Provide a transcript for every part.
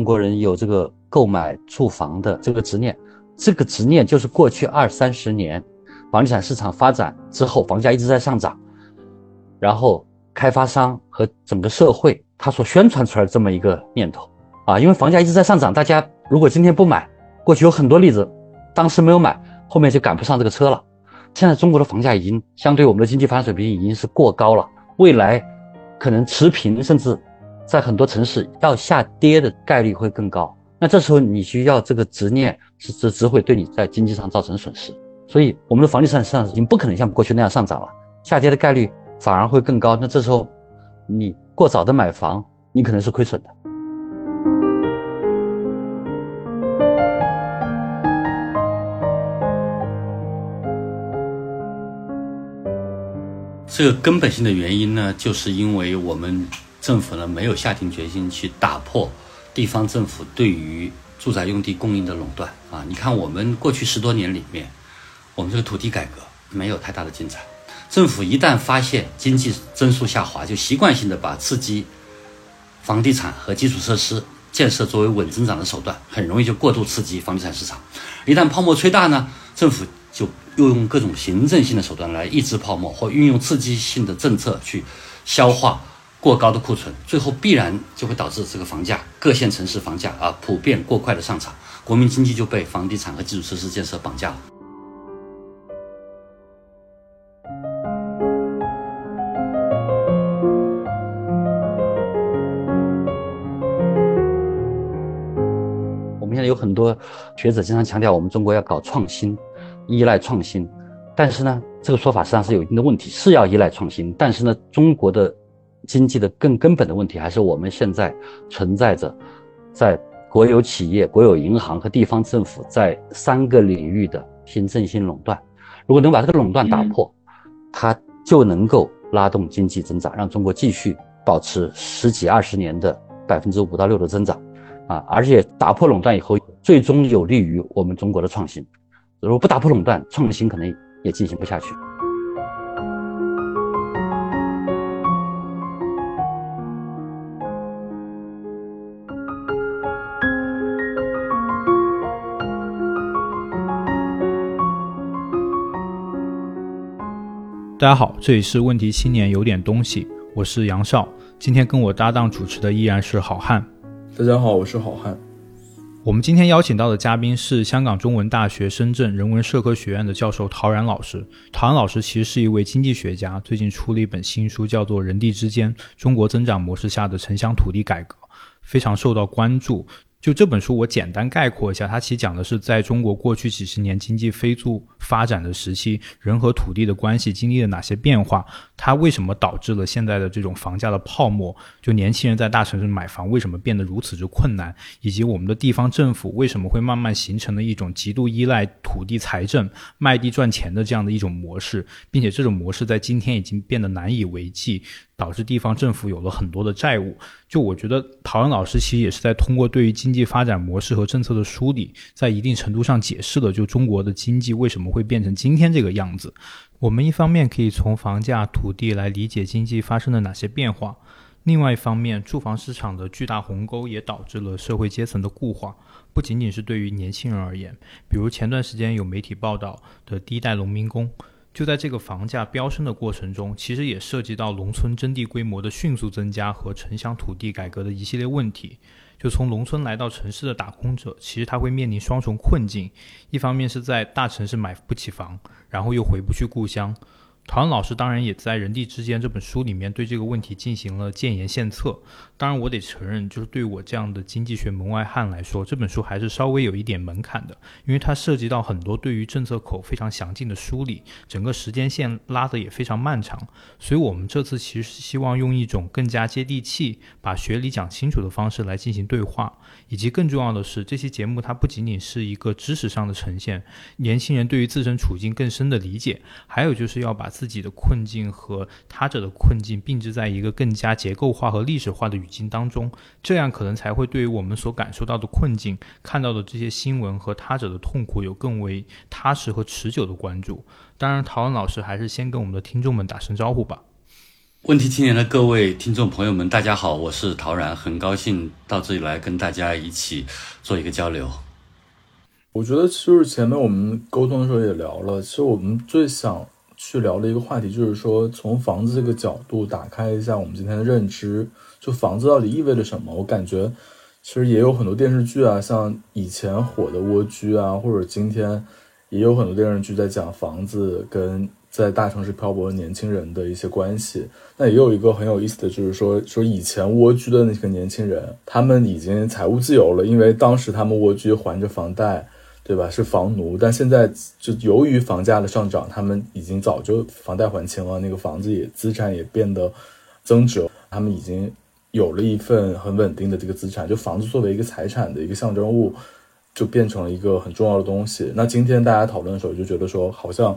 中国人有这个购买住房的这个执念，这个执念就是过去二三十年房地产市场发展之后，房价一直在上涨，然后开发商和整个社会他所宣传出来这么一个念头啊，因为房价一直在上涨，大家如果今天不买，过去有很多例子，当时没有买，后面就赶不上这个车了。现在中国的房价已经相对我们的经济发展水平已经是过高了，未来可能持平，甚至在很多城市要下跌的概率会更高。那这时候你需要这个执念，是只只会对你在经济上造成损失。所以我们的房地产市场已经不可能像过去那样上涨了，下跌的概率反而会更高。那这时候你过早的买房，你可能是亏损的。这个根本性的原因呢，就是因为我们政府呢没有下定决心去打破地方政府对于住宅用地供应的垄断啊！你看，我们过去十多年里面，我们这个土地改革没有太大的进展。政府一旦发现经济增速下滑，就习惯性的把刺激房地产和基础设施建设作为稳增长的手段，很容易就过度刺激房地产市场。一旦泡沫吹大呢，政府就又用各种行政性的手段来抑制泡沫，或运用刺激性的政策去消化过高的库存，最后必然就会导致这个房价各线城市房价啊普遍过快的上涨，国民经济就被房地产和基础设施建设绑架了。我们现在有很多学者经常强调，我们中国要搞创新。依赖创新，但是呢，这个说法实际上是有一定的问题，是要依赖创新，但是呢，中国的经济的更根本的问题还是我们现在存在着，在国有企业、国有银行和地方政府在三个领域的行政性垄断。如果能把这个垄断打破，它就能够拉动经济增长，让中国继续保持十几二十年的百分之五到六的增长，啊，而且打破垄断以后，最终有利于我们中国的创新。如果不打破垄断，创新可能也进行不下去。大家好，这里是问题青年有点东西，我是杨少，今天跟我搭档主持的依然是好汉。大家好，我是好汉。我们今天邀请到的嘉宾是香港中文大学深圳人文社科学院的教授陶然老师。陶然老师其实是一位经济学家，最近出了一本新书，叫做《人地之间：中国增长模式下的城乡土地改革》，非常受到关注。就这本书，我简单概括一下，它其实讲的是在中国过去几十年经济飞速发展的时期，人和土地的关系经历了哪些变化，它为什么导致了现在的这种房价的泡沫？就年轻人在大城市买房为什么变得如此之困难？以及我们的地方政府为什么会慢慢形成了一种极度依赖土地财政、卖地赚钱的这样的一种模式，并且这种模式在今天已经变得难以为继。导致地方政府有了很多的债务。就我觉得，陶然老师其实也是在通过对于经济发展模式和政策的梳理，在一定程度上解释了就中国的经济为什么会变成今天这个样子。我们一方面可以从房价、土地来理解经济发生了哪些变化，另外一方面，住房市场的巨大鸿沟也导致了社会阶层的固化，不仅仅是对于年轻人而言。比如前段时间有媒体报道的第一代农民工。就在这个房价飙升的过程中，其实也涉及到农村征地规模的迅速增加和城乡土地改革的一系列问题。就从农村来到城市的打工者，其实他会面临双重困境：一方面是在大城市买不起房，然后又回不去故乡。陶然老师当然也在《人地之间》这本书里面对这个问题进行了建言献策。当然，我得承认，就是对我这样的经济学门外汉来说，这本书还是稍微有一点门槛的，因为它涉及到很多对于政策口非常详尽的梳理，整个时间线拉得也非常漫长。所以，我们这次其实是希望用一种更加接地气、把学理讲清楚的方式来进行对话。以及更重要的是，这期节目它不仅仅是一个知识上的呈现，年轻人对于自身处境更深的理解，还有就是要把自己的困境和他者的困境并置在一个更加结构化和历史化的语境当中，这样可能才会对于我们所感受到的困境、看到的这些新闻和他者的痛苦有更为踏实和持久的关注。当然，陶文老师还是先跟我们的听众们打声招呼吧。问题青年的各位听众朋友们，大家好，我是陶然，很高兴到这里来跟大家一起做一个交流。我觉得就是前面我们沟通的时候也聊了，其实我们最想去聊的一个话题就是说，从房子这个角度打开一下我们今天的认知，就房子到底意味着什么？我感觉其实也有很多电视剧啊，像以前火的《蜗居》啊，或者今天也有很多电视剧在讲房子跟在大城市漂泊的年轻人的一些关系。那也有一个很有意思的就是说，说以前蜗居的那个年轻人，他们已经财务自由了，因为当时他们蜗居还着房贷。对吧？是房奴，但现在就由于房价的上涨，他们已经早就房贷还清了，那个房子也资产也变得增值，他们已经有了一份很稳定的这个资产，就房子作为一个财产的一个象征物，就变成了一个很重要的东西。那今天大家讨论的时候，就觉得说，好像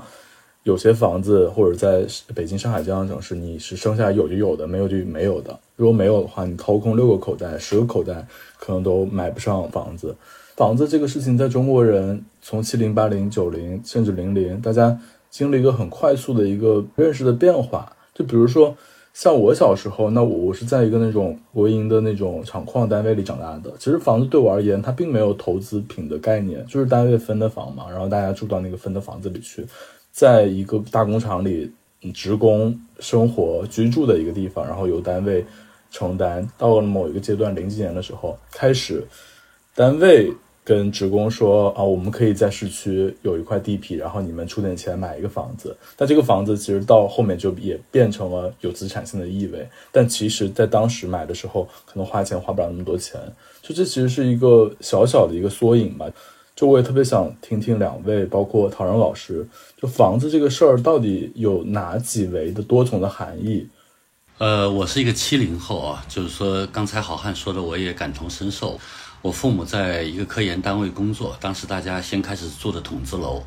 有些房子或者在北京、上海这样的城市，你是生下来有就有的，没有就没有的。如果没有的话，你掏空六个口袋、十个口袋，可能都买不上房子。房子这个事情，在中国人从七零、八零、九零，甚至零零，大家经历一个很快速的一个认识的变化。就比如说，像我小时候，那我我是在一个那种国营的那种厂矿单位里长大的。其实房子对我而言，它并没有投资品的概念，就是单位分的房嘛，然后大家住到那个分的房子里去，在一个大工厂里，职工生活居住的一个地方，然后由单位承担。到了某一个阶段，零几年的时候开始，单位。跟职工说啊，我们可以在市区有一块地皮，然后你们出点钱买一个房子。但这个房子其实到后面就也变成了有资产性的意味。但其实，在当时买的时候，可能花钱花不了那么多钱。就这其实是一个小小的一个缩影吧。就我也特别想听听两位，包括陶然老师，就房子这个事儿到底有哪几维的多重的含义？呃，我是一个七零后啊，就是说刚才好汉说的，我也感同身受。我父母在一个科研单位工作，当时大家先开始住的筒子楼，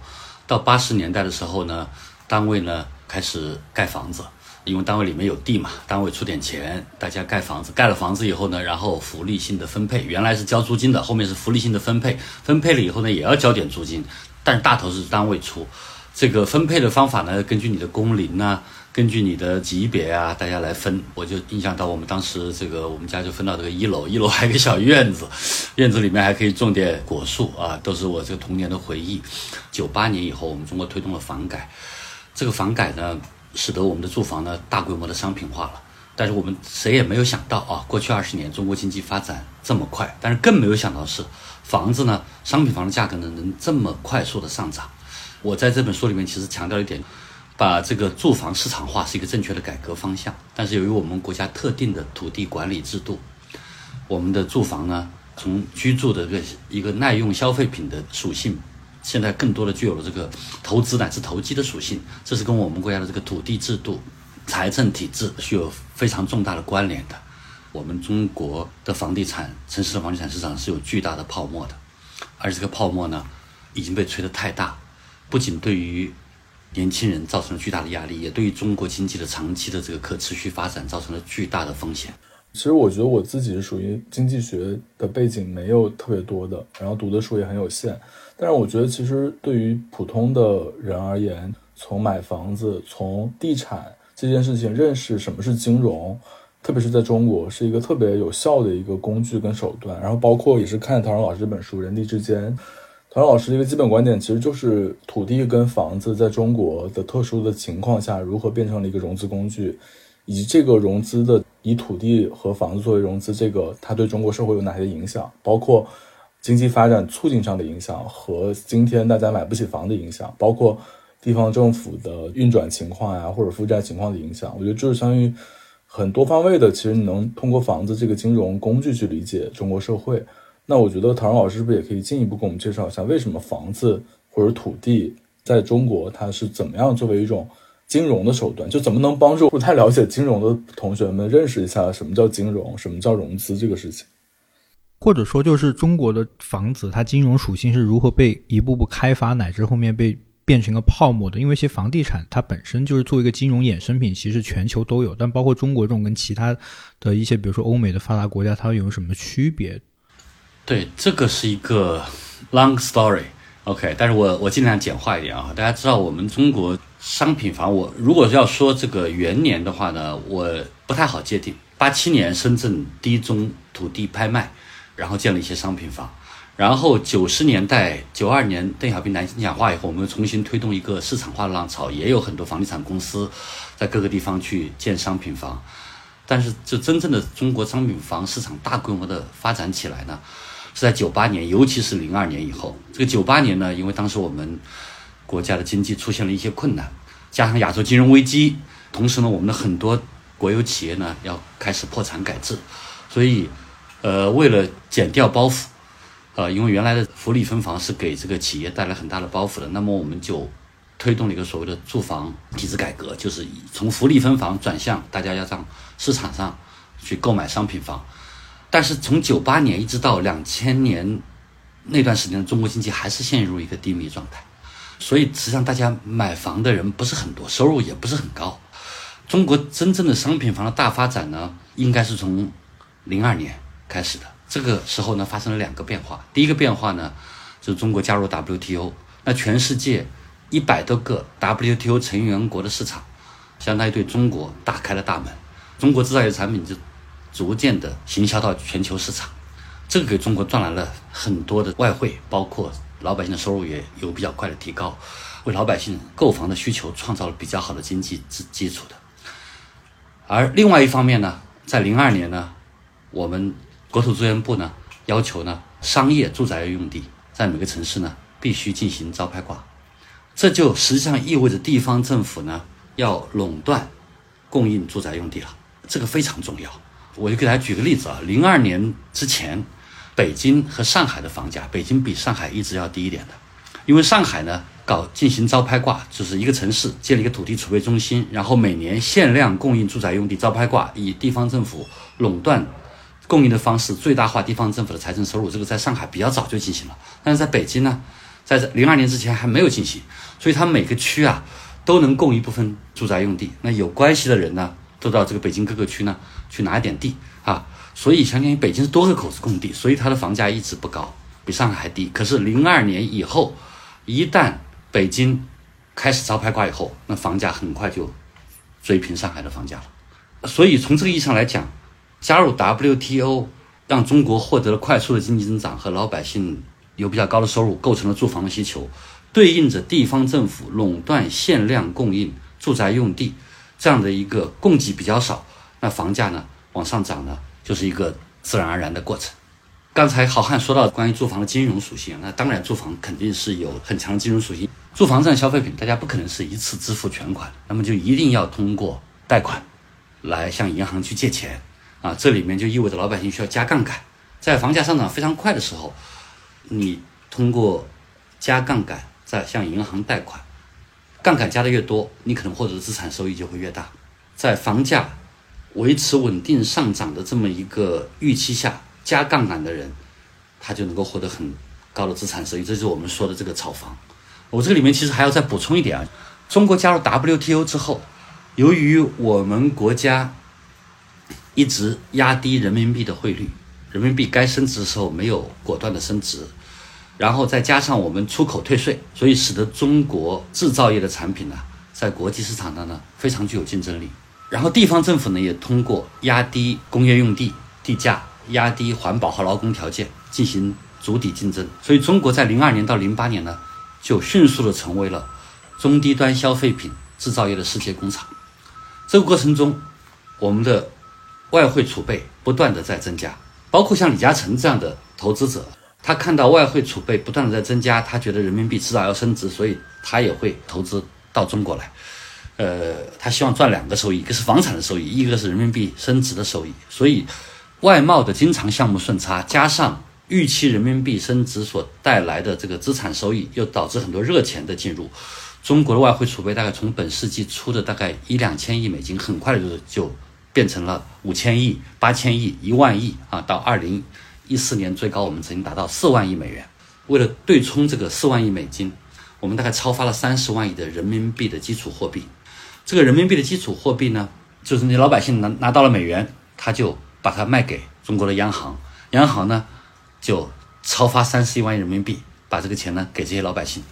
到八十年代的时候呢，单位呢开始盖房子，因为单位里面有地嘛，单位出点钱，大家盖房子，盖了房子以后呢，然后福利性的分配，原来是交租金的，后面是福利性的分配，分配了以后呢，也要交点租金，但是大头是单位出，这个分配的方法呢，根据你的工龄呢。根据你的级别啊，大家来分。我就印象到我们当时这个，我们家就分到这个一楼，一楼还有个小院子，院子里面还可以种点果树啊，都是我这个童年的回忆。九八年以后，我们中国推动了房改，这个房改呢，使得我们的住房呢大规模的商品化了。但是我们谁也没有想到啊，过去二十年中国经济发展这么快，但是更没有想到是房子呢，商品房的价格呢能这么快速的上涨。我在这本书里面其实强调一点。把这个住房市场化是一个正确的改革方向，但是由于我们国家特定的土地管理制度，我们的住房呢，从居住的个一个耐用消费品的属性，现在更多的具有了这个投资乃至投机的属性，这是跟我们国家的这个土地制度、财政体制是有非常重大的关联的。我们中国的房地产、城市的房地产市场是有巨大的泡沫的，而这个泡沫呢，已经被吹得太大，不仅对于年轻人造成了巨大的压力，也对于中国经济的长期的这个可持续发展造成了巨大的风险。其实我觉得我自己是属于经济学的背景没有特别多的，然后读的书也很有限。但是我觉得，其实对于普通的人而言，从买房子、从地产这件事情认识什么是金融，特别是在中国，是一个特别有效的一个工具跟手段。然后包括也是看陶然老师这本书《人地之间》。唐老师的一个基本观点，其实就是土地跟房子在中国的特殊的情况下，如何变成了一个融资工具，以及这个融资的以土地和房子作为融资，这个它对中国社会有哪些影响，包括经济发展促进上的影响和今天大家买不起房的影响，包括地方政府的运转情况呀，或者负债情况的影响。我觉得就是相当于很多方位的，其实你能通过房子这个金融工具去理解中国社会。那我觉得唐老师是不是也可以进一步给我们介绍一下，为什么房子或者土地在中国它是怎么样作为一种金融的手段？就怎么能帮助不太了解金融的同学们认识一下什么叫金融，什么叫融资这个事情？或者说，就是中国的房子它金融属性是如何被一步步开发，乃至后面被变成了泡沫的？因为一些房地产它本身就是作为一个金融衍生品，其实全球都有，但包括中国这种跟其他的一些，比如说欧美的发达国家，它有什么区别？对，这个是一个 long story，OK，但是我我尽量简化一点啊。大家知道我们中国商品房，我如果要说这个元年的话呢，我不太好界定。八七年深圳第一宗土地拍卖，然后建了一些商品房，然后九十年代九二年邓小平南京讲话以后，我们又重新推动一个市场化的浪潮，也有很多房地产公司在各个地方去建商品房。但是，就真正的中国商品房市场大规模的发展起来呢？是在九八年，尤其是零二年以后。这个九八年呢，因为当时我们国家的经济出现了一些困难，加上亚洲金融危机，同时呢，我们的很多国有企业呢要开始破产改制，所以，呃，为了减掉包袱，呃，因为原来的福利分房是给这个企业带来很大的包袱的，那么我们就推动了一个所谓的住房体制改革，就是从福利分房转向大家要上市场上去购买商品房。但是从九八年一直到两千年那段时间，中国经济还是陷入一个低迷状态，所以实际上大家买房的人不是很多，收入也不是很高。中国真正的商品房的大发展呢，应该是从零二年开始的。这个时候呢，发生了两个变化。第一个变化呢，就是中国加入 WTO，那全世界一百多个 WTO 成员国的市场，相当于对中国打开了大门，中国制造业产品就。逐渐的行销到全球市场，这个给中国赚来了很多的外汇，包括老百姓的收入也有比较快的提高，为老百姓购房的需求创造了比较好的经济基基础的。而另外一方面呢，在零二年呢，我们国土资源部呢要求呢，商业住宅用地在每个城市呢必须进行招拍挂，这就实际上意味着地方政府呢要垄断供应住宅用地了，这个非常重要。我就给大家举个例子啊，零二年之前，北京和上海的房价，北京比上海一直要低一点的，因为上海呢搞进行招拍挂，就是一个城市建了一个土地储备中心，然后每年限量供应住宅用地招拍挂，以地方政府垄断供应的方式最大化地方政府的财政收入，这个在上海比较早就进行了，但是在北京呢，在零二年之前还没有进行，所以它每个区啊都能供一部分住宅用地，那有关系的人呢？都到这个北京各个区呢去拿一点地啊，所以相当于北京是多个口子供地，所以它的房价一直不高，比上海还低。可是零二年以后，一旦北京开始招拍挂以后，那房价很快就追平上海的房价了。所以从这个意义上来讲，加入 WTO 让中国获得了快速的经济增长和老百姓有比较高的收入，构成了住房的需求，对应着地方政府垄断限量供应住宅用地。这样的一个供给比较少，那房价呢往上涨呢，就是一个自然而然的过程。刚才好汉说到关于住房的金融属性，那当然住房肯定是有很强的金融属性。住房这样消费品，大家不可能是一次支付全款，那么就一定要通过贷款来向银行去借钱啊。这里面就意味着老百姓需要加杠杆，在房价上涨非常快的时候，你通过加杠杆再向银行贷款。杠杆加的越多，你可能获得的资产收益就会越大。在房价维持稳定上涨的这么一个预期下，加杠杆的人，他就能够获得很高的资产收益。这就是我们说的这个炒房。我这个里面其实还要再补充一点啊，中国加入 WTO 之后，由于我们国家一直压低人民币的汇率，人民币该升值的时候没有果断的升值。然后再加上我们出口退税，所以使得中国制造业的产品呢，在国际市场上呢非常具有竞争力。然后地方政府呢也通过压低工业用地地价、压低环保和劳工条件进行筑底竞争。所以中国在零二年到零八年呢，就迅速的成为了中低端消费品制造业的世界工厂。这个过程中，我们的外汇储备不断的在增加，包括像李嘉诚这样的投资者。他看到外汇储备不断的在增加，他觉得人民币迟早要升值，所以他也会投资到中国来。呃，他希望赚两个收益，一个是房产的收益，一个是人民币升值的收益。所以，外贸的经常项目顺差加上预期人民币升值所带来的这个资产收益，又导致很多热钱的进入。中国的外汇储备大概从本世纪初的大概一两千亿美金，很快就就变成了五千亿、八千亿、一万亿啊，到二零。一四年最高，我们曾经达到四万亿美元。为了对冲这个四万亿美金，我们大概超发了三十万亿的人民币的基础货币。这个人民币的基础货币呢，就是你老百姓拿拿到了美元，他就把它卖给中国的央行，央行呢就超发三十一万亿人民币，把这个钱呢给这些老百姓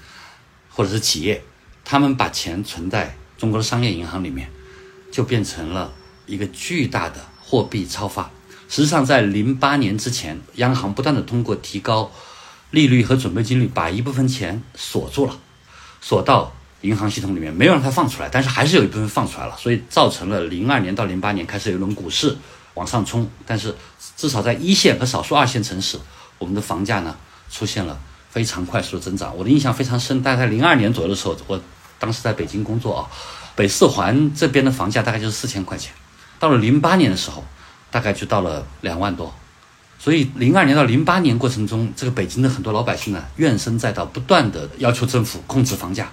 或者是企业，他们把钱存在中国的商业银行里面，就变成了一个巨大的货币超发。实际上，在零八年之前，央行不断的通过提高利率和准备金率，把一部分钱锁住了，锁到银行系统里面，没有让它放出来，但是还是有一部分放出来了，所以造成了零二年到零八年开始有一轮股市往上冲，但是至少在一线和少数二线城市，我们的房价呢出现了非常快速的增长。我的印象非常深，大概在零二年左右的时候，我当时在北京工作啊，北四环这边的房价大概就是四千块钱，到了零八年的时候。大概就到了两万多，所以零二年到零八年过程中，这个北京的很多老百姓呢怨声载道，不断的要求政府控制房价，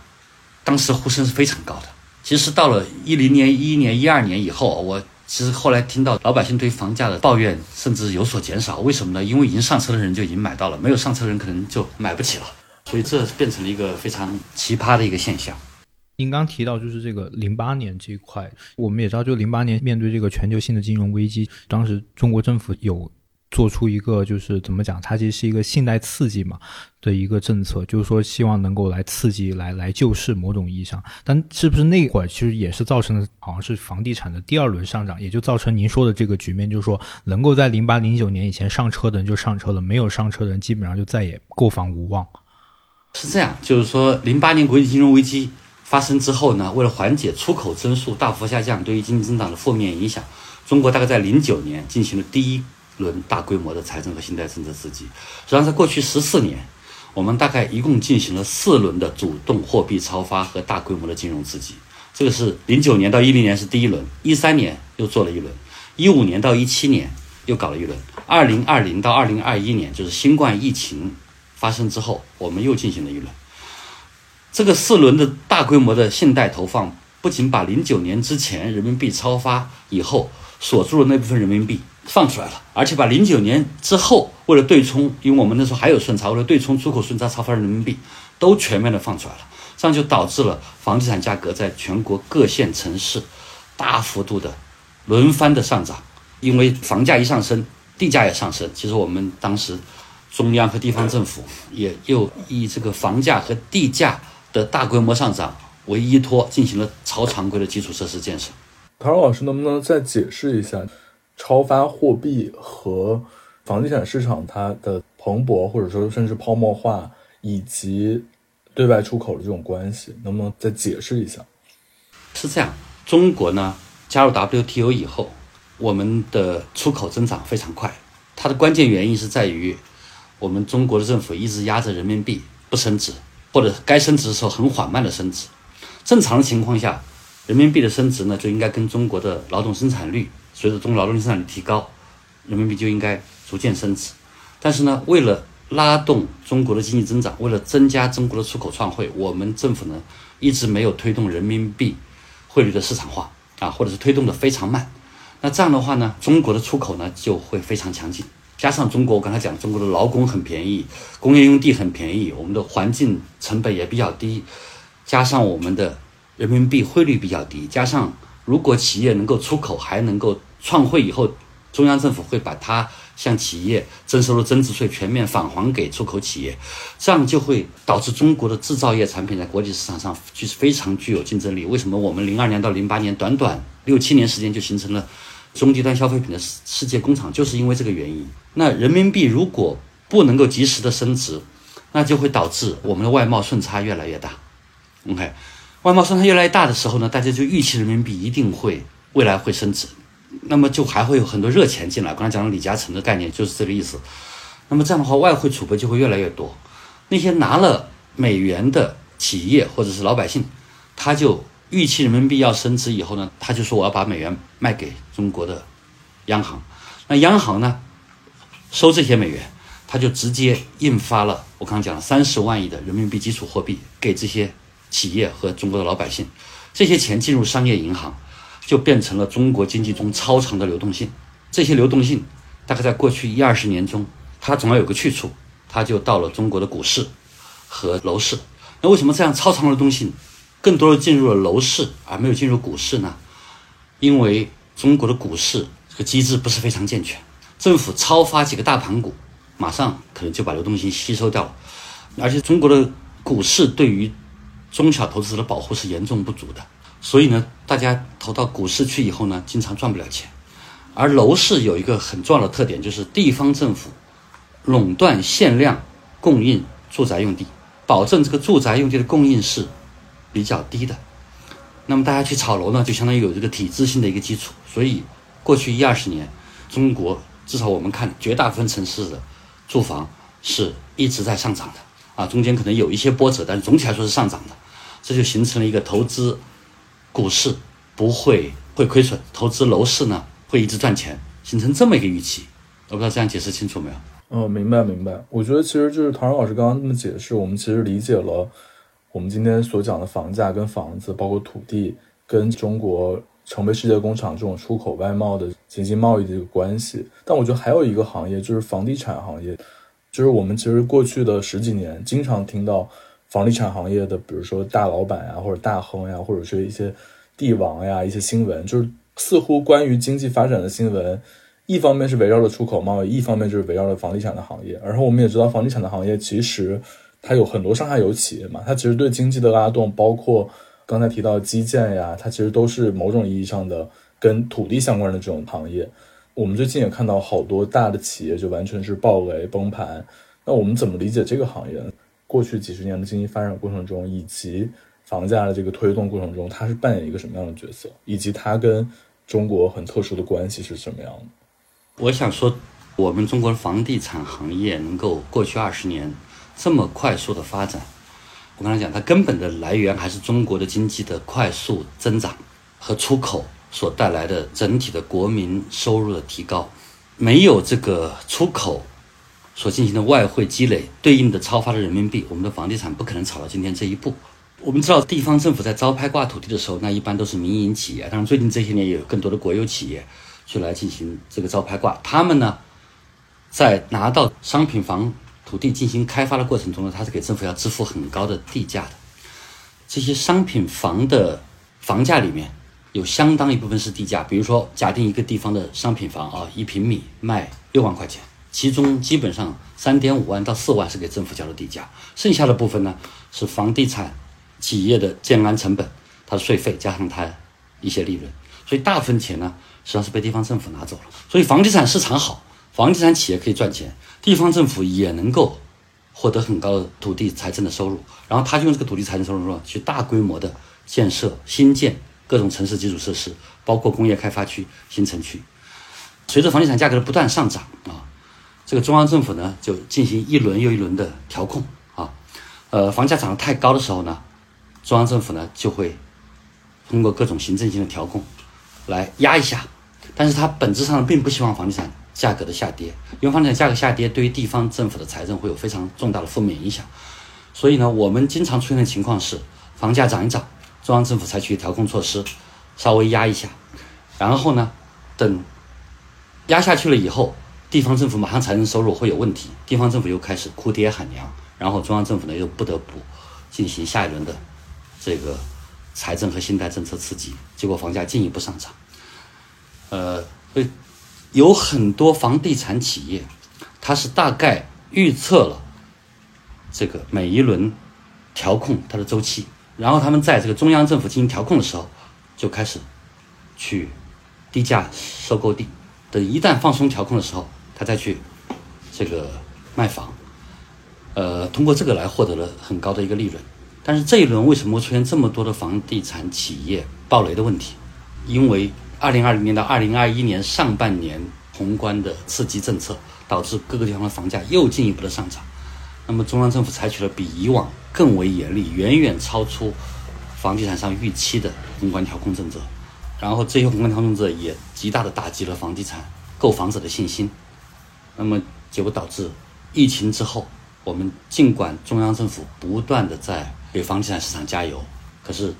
当时呼声是非常高的。其实到了一零年、一一年、一二年以后，我其实后来听到老百姓对房价的抱怨甚至有所减少。为什么呢？因为已经上车的人就已经买到了，没有上车的人可能就买不起了，所以这变成了一个非常奇葩的一个现象。您刚提到就是这个零八年这一块，我们也知道，就零八年面对这个全球性的金融危机，当时中国政府有做出一个就是怎么讲，它其实是一个信贷刺激嘛的一个政策，就是说希望能够来刺激来来救市某种意义上。但是不是那会儿其实也是造成了好像是房地产的第二轮上涨，也就造成您说的这个局面，就是说能够在零八零九年以前上车的人就上车了，没有上车的人基本上就再也购房无望。是这样，就是说零八年国际金融危机。发生之后呢，为了缓解出口增速大幅下降对于经济增长的负面影响，中国大概在零九年进行了第一轮大规模的财政和信贷政策刺激。实际上，在过去十四年，我们大概一共进行了四轮的主动货币超发和大规模的金融刺激。这个是零九年到一零年是第一轮，一三年又做了一轮，一五年到一七年又搞了一轮，二零二零到二零二一年就是新冠疫情发生之后，我们又进行了一轮。这个四轮的大规模的信贷投放，不仅把零九年之前人民币超发以后锁住了那部分人民币放出来了，而且把零九年之后为了对冲，因为我们那时候还有顺差，为了对冲出口顺差超发人民币，都全面的放出来了，这样就导致了房地产价格在全国各线城市大幅度的轮番的上涨，因为房价一上升，地价也上升。其实我们当时中央和地方政府也又以这个房价和地价。的大规模上涨为依托，进行了超常规的基础设施建设。唐老师，能不能再解释一下超发货币和房地产市场它的蓬勃，或者说甚至泡沫化，以及对外出口的这种关系？能不能再解释一下？是这样，中国呢加入 WTO 以后，我们的出口增长非常快。它的关键原因是在于我们中国的政府一直压着人民币不升值。或者该升值的时候很缓慢的升值，正常的情况下，人民币的升值呢就应该跟中国的劳动生产率随着中劳动生产率提高，人民币就应该逐渐升值。但是呢，为了拉动中国的经济增长，为了增加中国的出口创汇，我们政府呢一直没有推动人民币汇率的市场化啊，或者是推动的非常慢。那这样的话呢，中国的出口呢就会非常强劲。加上中国，我刚才讲，中国的劳工很便宜，工业用地很便宜，我们的环境成本也比较低，加上我们的人民币汇率比较低，加上如果企业能够出口，还能够创汇以后，中央政府会把它向企业征收的增值税全面返还给出口企业，这样就会导致中国的制造业产品在国际市场上就是非常具有竞争力。为什么我们零二年到零八年短短六七年时间就形成了？中低端消费品的世世界工厂，就是因为这个原因。那人民币如果不能够及时的升值，那就会导致我们的外贸顺差越来越大。OK，外贸顺差越来越大的时候呢，大家就预期人民币一定会未来会升值，那么就还会有很多热钱进来。刚才讲的李嘉诚的概念就是这个意思。那么这样的话，外汇储备就会越来越多。那些拿了美元的企业或者是老百姓，他就。预期人民币要升值以后呢，他就说我要把美元卖给中国的央行，那央行呢收这些美元，他就直接印发了我刚刚讲了三十万亿的人民币基础货币给这些企业和中国的老百姓，这些钱进入商业银行，就变成了中国经济中超长的流动性。这些流动性大概在过去一二十年中，它总要有个去处，它就到了中国的股市和楼市。那为什么这样超长流动性？更多的进入了楼市，而没有进入股市呢？因为中国的股市这个机制不是非常健全，政府超发几个大盘股，马上可能就把流动性吸收掉了。而且中国的股市对于中小投资者的保护是严重不足的，所以呢，大家投到股市去以后呢，经常赚不了钱。而楼市有一个很重要的特点，就是地方政府垄断限量供应住宅用地，保证这个住宅用地的供应是比较低的。那么大家去炒楼呢，就相当于有这个体制性的一个基础。所以过去一二十年，中国至少我们看绝大部分城市的住房是一直在上涨的啊，中间可能有一些波折，但是总体来说是上涨的。这就形成了一个投资股市不会会亏损，投资楼市呢。会一直赚钱，形成这么一个预期，我不知道这样解释清楚没有？嗯，明白明白。我觉得其实就是唐然老师刚刚那么解释，我们其实理解了我们今天所讲的房价跟房子，包括土地跟中国成为世界工厂这种出口外贸的经济贸易的一个关系。但我觉得还有一个行业就是房地产行业，就是我们其实过去的十几年经常听到房地产行业的，比如说大老板呀，或者大亨呀，或者是一些帝王呀，一些新闻就是。似乎关于经济发展的新闻，一方面是围绕着出口贸易，一方面就是围绕着房地产的行业。然后我们也知道，房地产的行业其实它有很多上下游企业嘛，它其实对经济的拉动，包括刚才提到基建呀，它其实都是某种意义上的跟土地相关的这种行业。我们最近也看到好多大的企业就完全是暴雷崩盘。那我们怎么理解这个行业？过去几十年的经济发展过程中，以及房价的这个推动过程中，它是扮演一个什么样的角色？以及它跟中国很特殊的关系是什么样的？我想说，我们中国房地产行业能够过去二十年这么快速的发展，我刚才讲，它根本的来源还是中国的经济的快速增长和出口所带来的整体的国民收入的提高。没有这个出口所进行的外汇积累，对应的超发的人民币，我们的房地产不可能炒到今天这一步。我们知道，地方政府在招拍挂土地的时候，那一般都是民营企业。当然，最近这些年也有更多的国有企业去来进行这个招拍挂。他们呢，在拿到商品房土地进行开发的过程中呢，他是给政府要支付很高的地价的。这些商品房的房价里面有相当一部分是地价。比如说，假定一个地方的商品房啊，一平米卖六万块钱，其中基本上三点五万到四万是给政府交的地价，剩下的部分呢是房地产。企业的建安成本，它的税费加上它一些利润，所以大部分钱呢实际上是被地方政府拿走了。所以房地产市场好，房地产企业可以赚钱，地方政府也能够获得很高的土地财政的收入。然后他就用这个土地财政收入去大规模的建设新建各种城市基础设施，包括工业开发区、新城区。随着房地产价格的不断上涨啊，这个中央政府呢就进行一轮又一轮的调控啊，呃，房价涨得太高的时候呢。中央政府呢就会通过各种行政性的调控来压一下，但是它本质上并不希望房地产价格的下跌，因为房地产价格下跌对于地方政府的财政会有非常重大的负面影响。所以呢，我们经常出现的情况是，房价涨一涨，中央政府采取调控措施，稍微压一下，然后呢，等压下去了以后，地方政府马上财政收入会有问题，地方政府又开始哭爹喊娘，然后中央政府呢又不得不进行下一轮的。这个财政和信贷政策刺激，结果房价进一步上涨。呃，会有很多房地产企业，它是大概预测了这个每一轮调控它的周期，然后他们在这个中央政府进行调控的时候，就开始去低价收购地，等一旦放松调控的时候，他再去这个卖房，呃，通过这个来获得了很高的一个利润。但是这一轮为什么会出现这么多的房地产企业暴雷的问题？因为二零二零年到二零二一年上半年宏观的刺激政策，导致各个地方的房价又进一步的上涨。那么中央政府采取了比以往更为严厉、远远超出房地产商预期的宏观调控政策，然后这些宏观调控政策也极大的打击了房地产购房者的信心。那么结果导致疫情之后，我们尽管中央政府不断的在给房地产市场加油，可是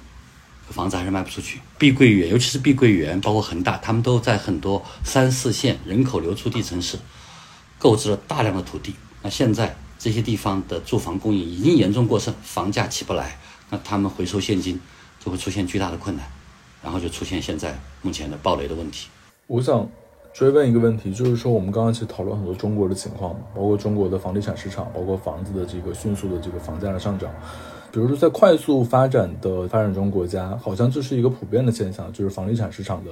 房子还是卖不出去。碧桂园，尤其是碧桂园，包括恒大，他们都在很多三四线人口流出地城市购置了大量的土地。那现在这些地方的住房供应已经严重过剩，房价起不来，那他们回收现金就会出现巨大的困难，然后就出现现在目前的暴雷的问题。我想追问一个问题，就是说我们刚刚其实讨论很多中国的情况，包括中国的房地产市场，包括房子的这个迅速的这个房价的上涨。比如说在快速发展的发展中国家，好像这是一个普遍的现象，就是房地产市场的，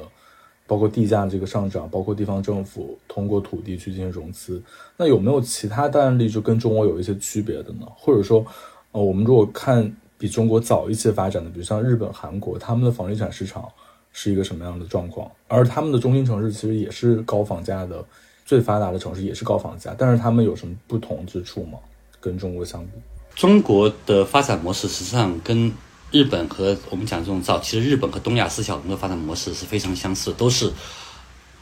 包括地价这个上涨，包括地方政府通过土地去进行融资。那有没有其他的案例就跟中国有一些区别的呢？或者说，呃，我们如果看比中国早一些发展的，比如像日本、韩国，他们的房地产市场。是一个什么样的状况？而他们的中心城市其实也是高房价的，最发达的城市也是高房价，但是他们有什么不同之处吗？跟中国相比，中国的发展模式实际上跟日本和我们讲这种早期的日本和东亚四小龙的发展模式是非常相似，都是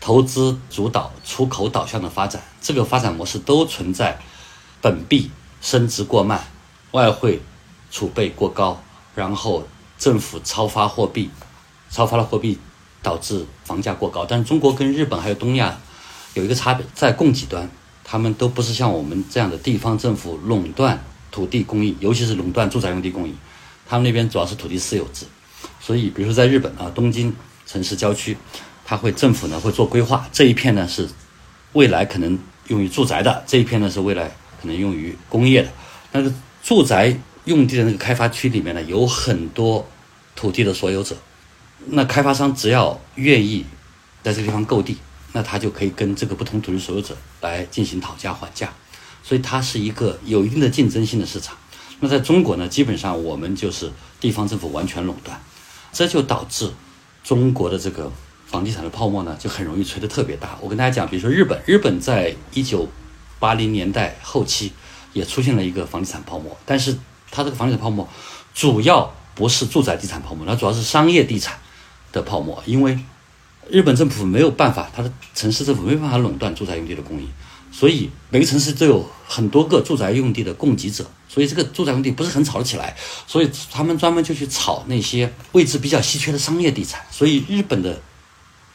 投资主导、出口导向的发展。这个发展模式都存在本币升值过慢、外汇储备过高，然后政府超发货币。超发了货币，导致房价过高。但是中国跟日本还有东亚有一个差别，在供给端，他们都不是像我们这样的地方政府垄断土地供应，尤其是垄断住宅用地供应。他们那边主要是土地私有制，所以比如说在日本啊，东京城市郊区，它会政府呢会做规划，这一片呢是未来可能用于住宅的，这一片呢是未来可能用于工业的。但是住宅用地的那个开发区里面呢，有很多土地的所有者。那开发商只要愿意在这个地方购地，那他就可以跟这个不同土地所有者来进行讨价还价，所以它是一个有一定的竞争性的市场。那在中国呢，基本上我们就是地方政府完全垄断，这就导致中国的这个房地产的泡沫呢就很容易吹得特别大。我跟大家讲，比如说日本，日本在一九八零年代后期也出现了一个房地产泡沫，但是它这个房地产泡沫主要不是住宅地产泡沫，它主要是商业地产。的泡沫，因为日本政府没有办法，它的城市政府没办法垄断住宅用地的供应，所以每个城市都有很多个住宅用地的供给者，所以这个住宅用地不是很炒得起来，所以他们专门就去炒那些位置比较稀缺的商业地产，所以日本的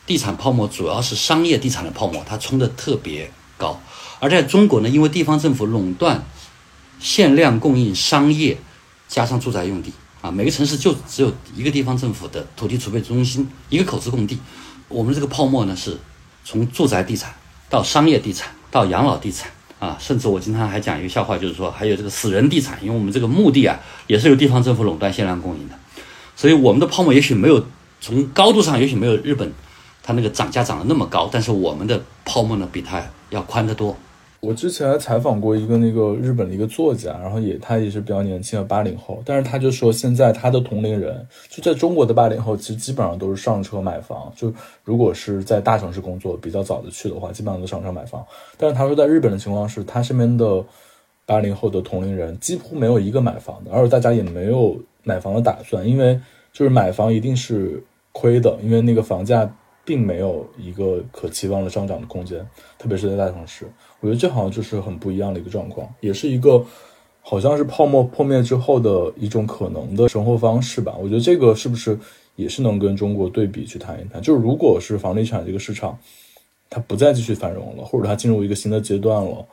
地产泡沫主要是商业地产的泡沫，它冲得特别高，而在中国呢，因为地方政府垄断限量供应商业加上住宅用地。啊，每个城市就只有一个地方政府的土地储备中心，一个口子供地。我们这个泡沫呢，是从住宅地产到商业地产到养老地产啊，甚至我经常还讲一个笑话，就是说还有这个死人地产，因为我们这个墓地啊也是由地方政府垄断限量供应的。所以我们的泡沫也许没有从高度上也许没有日本它那个涨价涨得那么高，但是我们的泡沫呢比它要宽得多。我之前采访过一个那个日本的一个作家，然后也他也是比较年轻的八零后，但是他就说现在他的同龄人就在中国的八零后，其实基本上都是上车买房。就如果是在大城市工作比较早的去的话，基本上都上车买房。但是他说在日本的情况是他身边的八零后的同龄人几乎没有一个买房的，而且大家也没有买房的打算，因为就是买房一定是亏的，因为那个房价并没有一个可期望的上涨的空间，特别是在大城市。我觉得这好像就是很不一样的一个状况，也是一个好像是泡沫破灭之后的一种可能的生活方式吧。我觉得这个是不是也是能跟中国对比去谈一谈？就是如果是房地产这个市场它不再继续繁荣了，或者它进入一个新的阶段了，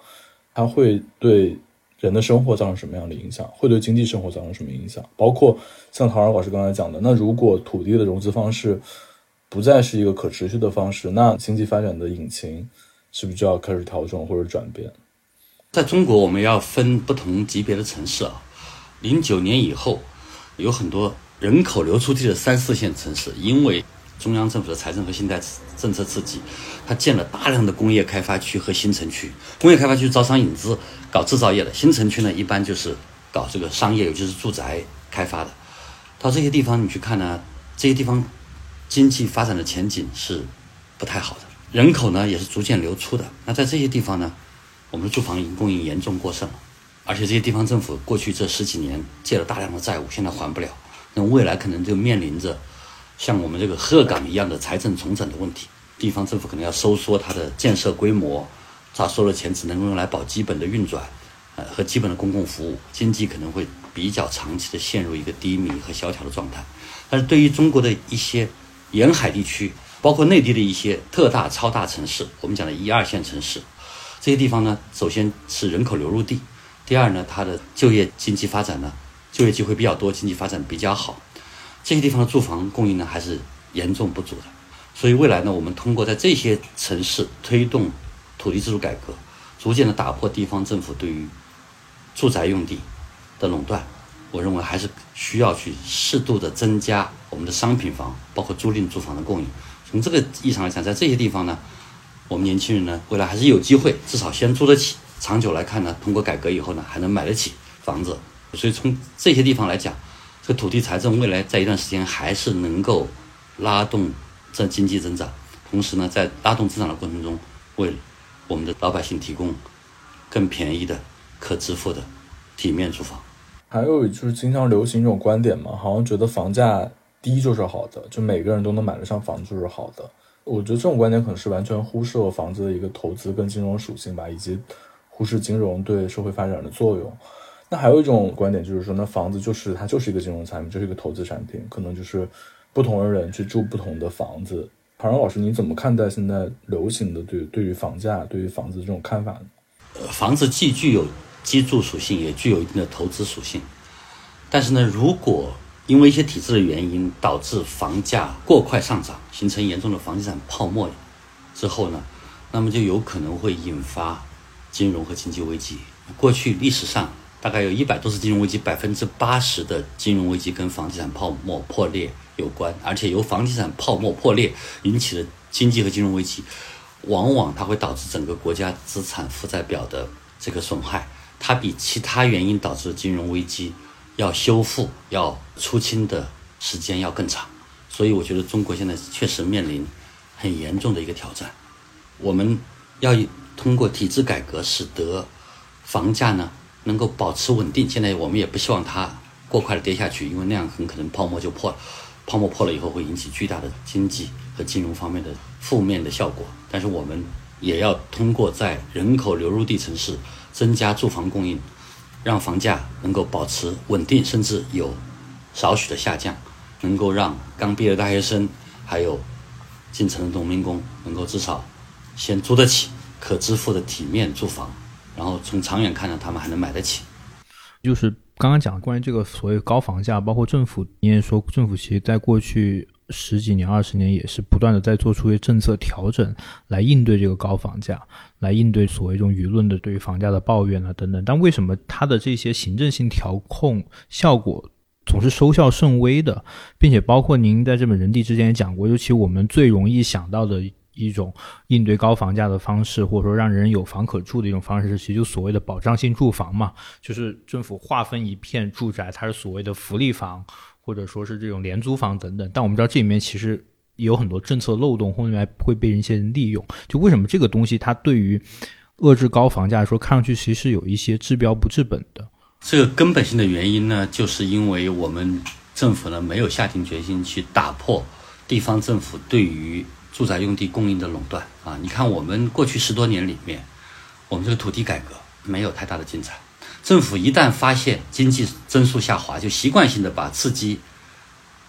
它会对人的生活造成什么样的影响？会对经济生活造成什么影响？包括像陶然老师刚才讲的，那如果土地的融资方式不再是一个可持续的方式，那经济发展的引擎。是不是就要开始调整或者转变？在中国，我们要分不同级别的城市啊。零九年以后，有很多人口流出地的三四线城市，因为中央政府的财政和信贷政策刺激，它建了大量的工业开发区和新城区。工业开发区招商引资，搞制造业的；新城区呢，一般就是搞这个商业，尤其是住宅开发的。到这些地方你去看呢，这些地方经济发展的前景是不太好的。人口呢也是逐渐流出的。那在这些地方呢，我们的住房供应严重过剩了，而且这些地方政府过去这十几年借了大量的债务，现在还不了。那未来可能就面临着像我们这个鹤岗一样的财政重整的问题。地方政府可能要收缩它的建设规模，他收了钱只能用来保基本的运转，呃和基本的公共服务，经济可能会比较长期的陷入一个低迷和萧条的状态。但是对于中国的一些沿海地区，包括内地的一些特大、超大城市，我们讲的一二线城市，这些地方呢，首先是人口流入地，第二呢，它的就业经济发展呢，就业机会比较多，经济发展比较好，这些地方的住房供应呢，还是严重不足的。所以未来呢，我们通过在这些城市推动土地制度改革，逐渐的打破地方政府对于住宅用地的垄断。我认为还是需要去适度的增加我们的商品房，包括租赁住房的供应。从这个意义上来讲，在这些地方呢，我们年轻人呢，未来还是有机会，至少先租得起。长久来看呢，通过改革以后呢，还能买得起房子。所以从这些地方来讲，这个土地财政未来在一段时间还是能够拉动这经济增长，同时呢，在拉动增长的过程中，为我们的老百姓提供更便宜的、可支付的体面住房。还有就是经常流行一种观点嘛，好像觉得房价低就是好的，就每个人都能买得上房子就是好的。我觉得这种观点可能是完全忽视了房子的一个投资跟金融属性吧，以及忽视金融对社会发展的作用。那还有一种观点就是说，那房子就是它就是一个金融产品，就是一个投资产品，可能就是不同的人去住不同的房子。庞然老师，你怎么看待现在流行的对对于房价、对于房子这种看法呢？呃，房子既具有居住属性也具有一定的投资属性，但是呢，如果因为一些体制的原因导致房价过快上涨，形成严重的房地产泡沫之后呢，那么就有可能会引发金融和经济危机。过去历史上大概有一百多次金融危机，百分之八十的金融危机跟房地产泡沫破裂有关，而且由房地产泡沫破裂引起的经济和金融危机，往往它会导致整个国家资产负债表的这个损害。它比其他原因导致的金融危机要修复、要出清的时间要更长，所以我觉得中国现在确实面临很严重的一个挑战。我们要通过体制改革，使得房价呢能够保持稳定。现在我们也不希望它过快的跌下去，因为那样很可能泡沫就破了。泡沫破了以后，会引起巨大的经济和金融方面的负面的效果。但是我们也要通过在人口流入地城市。增加住房供应，让房价能够保持稳定，甚至有少许的下降，能够让刚毕业的大学生还有进城的农民工能够至少先租得起可支付的体面住房，然后从长远看呢，他们还能买得起。就是刚刚讲关于这个所谓高房价，包括政府，你也说政府其实在过去。十几年、二十年也是不断的在做出一些政策调整，来应对这个高房价，来应对所谓这种舆论的对于房价的抱怨啊等等。但为什么它的这些行政性调控效果总是收效甚微的？并且包括您在这本《人地》之前也讲过，尤其我们最容易想到的一种应对高房价的方式，或者说让人有房可住的一种方式，其实就所谓的保障性住房嘛，就是政府划分一片住宅，它是所谓的福利房。或者说是这种廉租房等等，但我们知道这里面其实有很多政策漏洞，后面会被一些人利用。就为什么这个东西它对于遏制高房价来说，看上去其实有一些治标不治本的。这个根本性的原因呢，就是因为我们政府呢没有下定决心去打破地方政府对于住宅用地供应的垄断啊！你看，我们过去十多年里面，我们这个土地改革没有太大的进展。政府一旦发现经济增速下滑，就习惯性的把刺激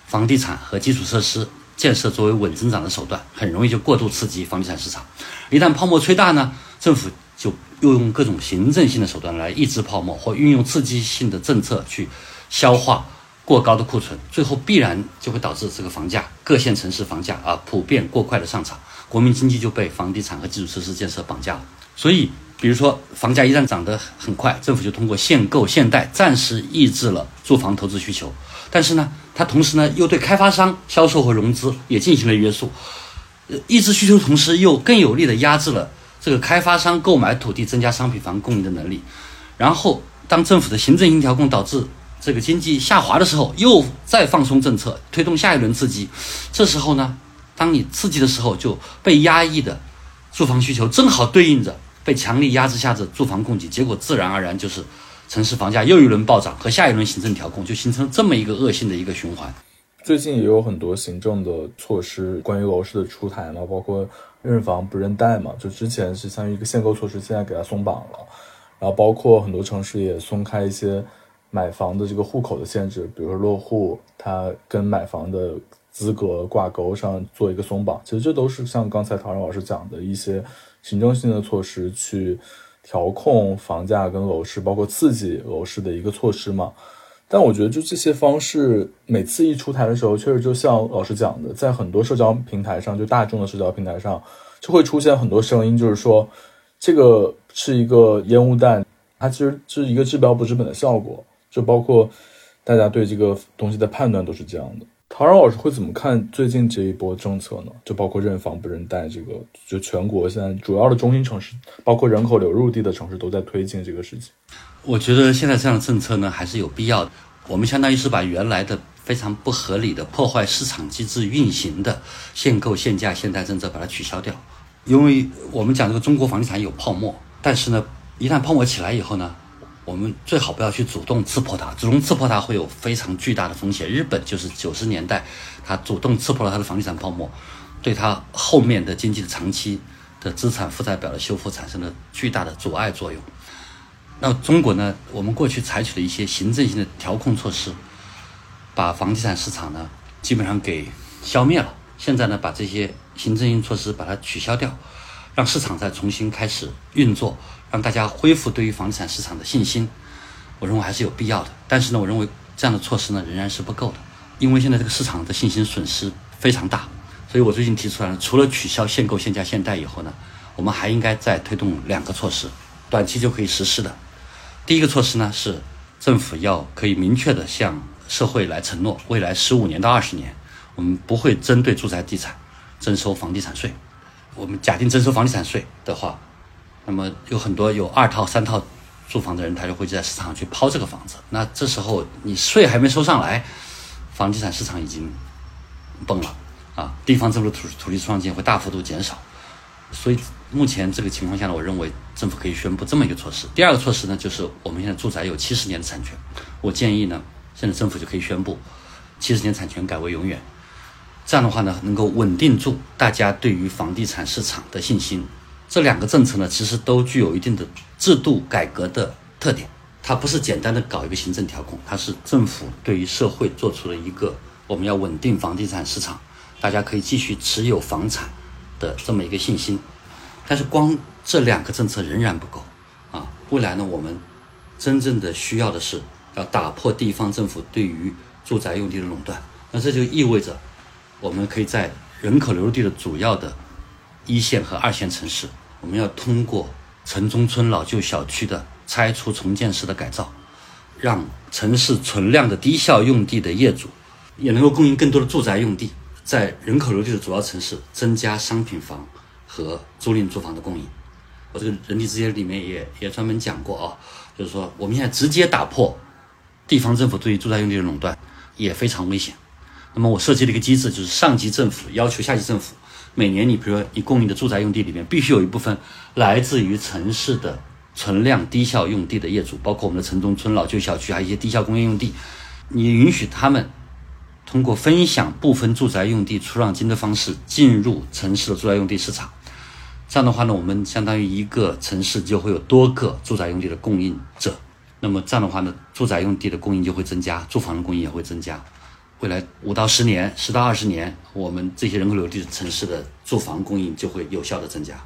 房地产和基础设施建设作为稳增长的手段，很容易就过度刺激房地产市场。一旦泡沫吹大呢，政府就又用各种行政性的手段来抑制泡沫，或运用刺激性的政策去消化过高的库存，最后必然就会导致这个房价各线城市房价啊普遍过快的上涨，国民经济就被房地产和基础设施建设绑架了。所以。比如说，房价一旦涨得很快，政府就通过限购限贷暂时抑制了住房投资需求。但是呢，它同时呢又对开发商销售和融资也进行了约束，呃，抑制需求同时又更有力的压制了这个开发商购买土地、增加商品房供应的能力。然后，当政府的行政性调控导致这个经济下滑的时候，又再放松政策，推动下一轮刺激。这时候呢，当你刺激的时候，就被压抑的住房需求正好对应着。被强力压制下的住房供给，结果自然而然就是城市房价又一轮暴涨和下一轮行政调控，就形成这么一个恶性的一个循环。最近也有很多行政的措施关于楼市的出台嘛，包括认房不认贷嘛，就之前是相当于一个限购措施，现在给它松绑了。然后包括很多城市也松开一些买房的这个户口的限制，比如说落户，它跟买房的资格挂钩上做一个松绑。其实这都是像刚才陶然老师讲的一些。行政性的措施去调控房价跟楼市，包括刺激楼市的一个措施嘛。但我觉得就这些方式，每次一出台的时候，确实就像老师讲的，在很多社交平台上，就大众的社交平台上，就会出现很多声音，就是说这个是一个烟雾弹，它其实是一个治标不治本的效果。就包括大家对这个东西的判断都是这样的。陶然老师会怎么看最近这一波政策呢？就包括认房不认贷，这个就全国现在主要的中心城市，包括人口流入地的城市都在推进这个事情。我觉得现在这样的政策呢，还是有必要的。我们相当于是把原来的非常不合理的、破坏市场机制运行的限购、限价、限贷政策把它取消掉。因为我们讲这个中国房地产有泡沫，但是呢，一旦泡沫起来以后呢？我们最好不要去主动刺破它，主动刺破它会有非常巨大的风险。日本就是九十年代，它主动刺破了它的房地产泡沫，对它后面的经济的长期的资产负债表的修复产生了巨大的阻碍作用。那中国呢？我们过去采取了一些行政性的调控措施，把房地产市场呢基本上给消灭了。现在呢，把这些行政性措施把它取消掉，让市场再重新开始运作。让大家恢复对于房地产市场的信心，我认为还是有必要的。但是呢，我认为这样的措施呢仍然是不够的，因为现在这个市场的信心损失非常大。所以我最近提出来了，除了取消限购、限价、限贷以后呢，我们还应该再推动两个措施，短期就可以实施的。第一个措施呢是政府要可以明确的向社会来承诺，未来十五年到二十年，我们不会针对住宅地产征收房地产税。我们假定征收房地产税的话。那么有很多有二套、三套住房的人，他就会在市场上去抛这个房子。那这时候你税还没收上来，房地产市场已经崩了啊！地方政府土土地创建会大幅度减少。所以目前这个情况下呢，我认为政府可以宣布这么一个措施。第二个措施呢，就是我们现在住宅有七十年的产权，我建议呢，现在政府就可以宣布七十年产权改为永远。这样的话呢，能够稳定住大家对于房地产市场的信心。这两个政策呢，其实都具有一定的制度改革的特点。它不是简单的搞一个行政调控，它是政府对于社会做出了一个我们要稳定房地产市场，大家可以继续持有房产的这么一个信心。但是光这两个政策仍然不够啊！未来呢，我们真正的需要的是要打破地方政府对于住宅用地的垄断。那这就意味着我们可以在人口流入地的主要的一线和二线城市。我们要通过城中村老旧小区的拆除重建式的改造，让城市存量的低效用地的业主也能够供应更多的住宅用地，在人口流入的主要城市增加商品房和租赁住房的供应。我这个人力资源里面也也专门讲过啊，就是说我们现在直接打破地方政府对于住宅用地的垄断也非常危险。那么我设计了一个机制，就是上级政府要求下级政府。每年你比如说你供应的住宅用地里面，必须有一部分来自于城市的存量低效用地的业主，包括我们的城中村老旧小区，还有一些低效工业用地，你允许他们通过分享部分住宅用地出让金的方式进入城市的住宅用地市场。这样的话呢，我们相当于一个城市就会有多个住宅用地的供应者，那么这样的话呢，住宅用地的供应就会增加，住房的供应也会增加。未来五到十年、十到二十年，我们这些人口流地城市的住房供应就会有效的增加。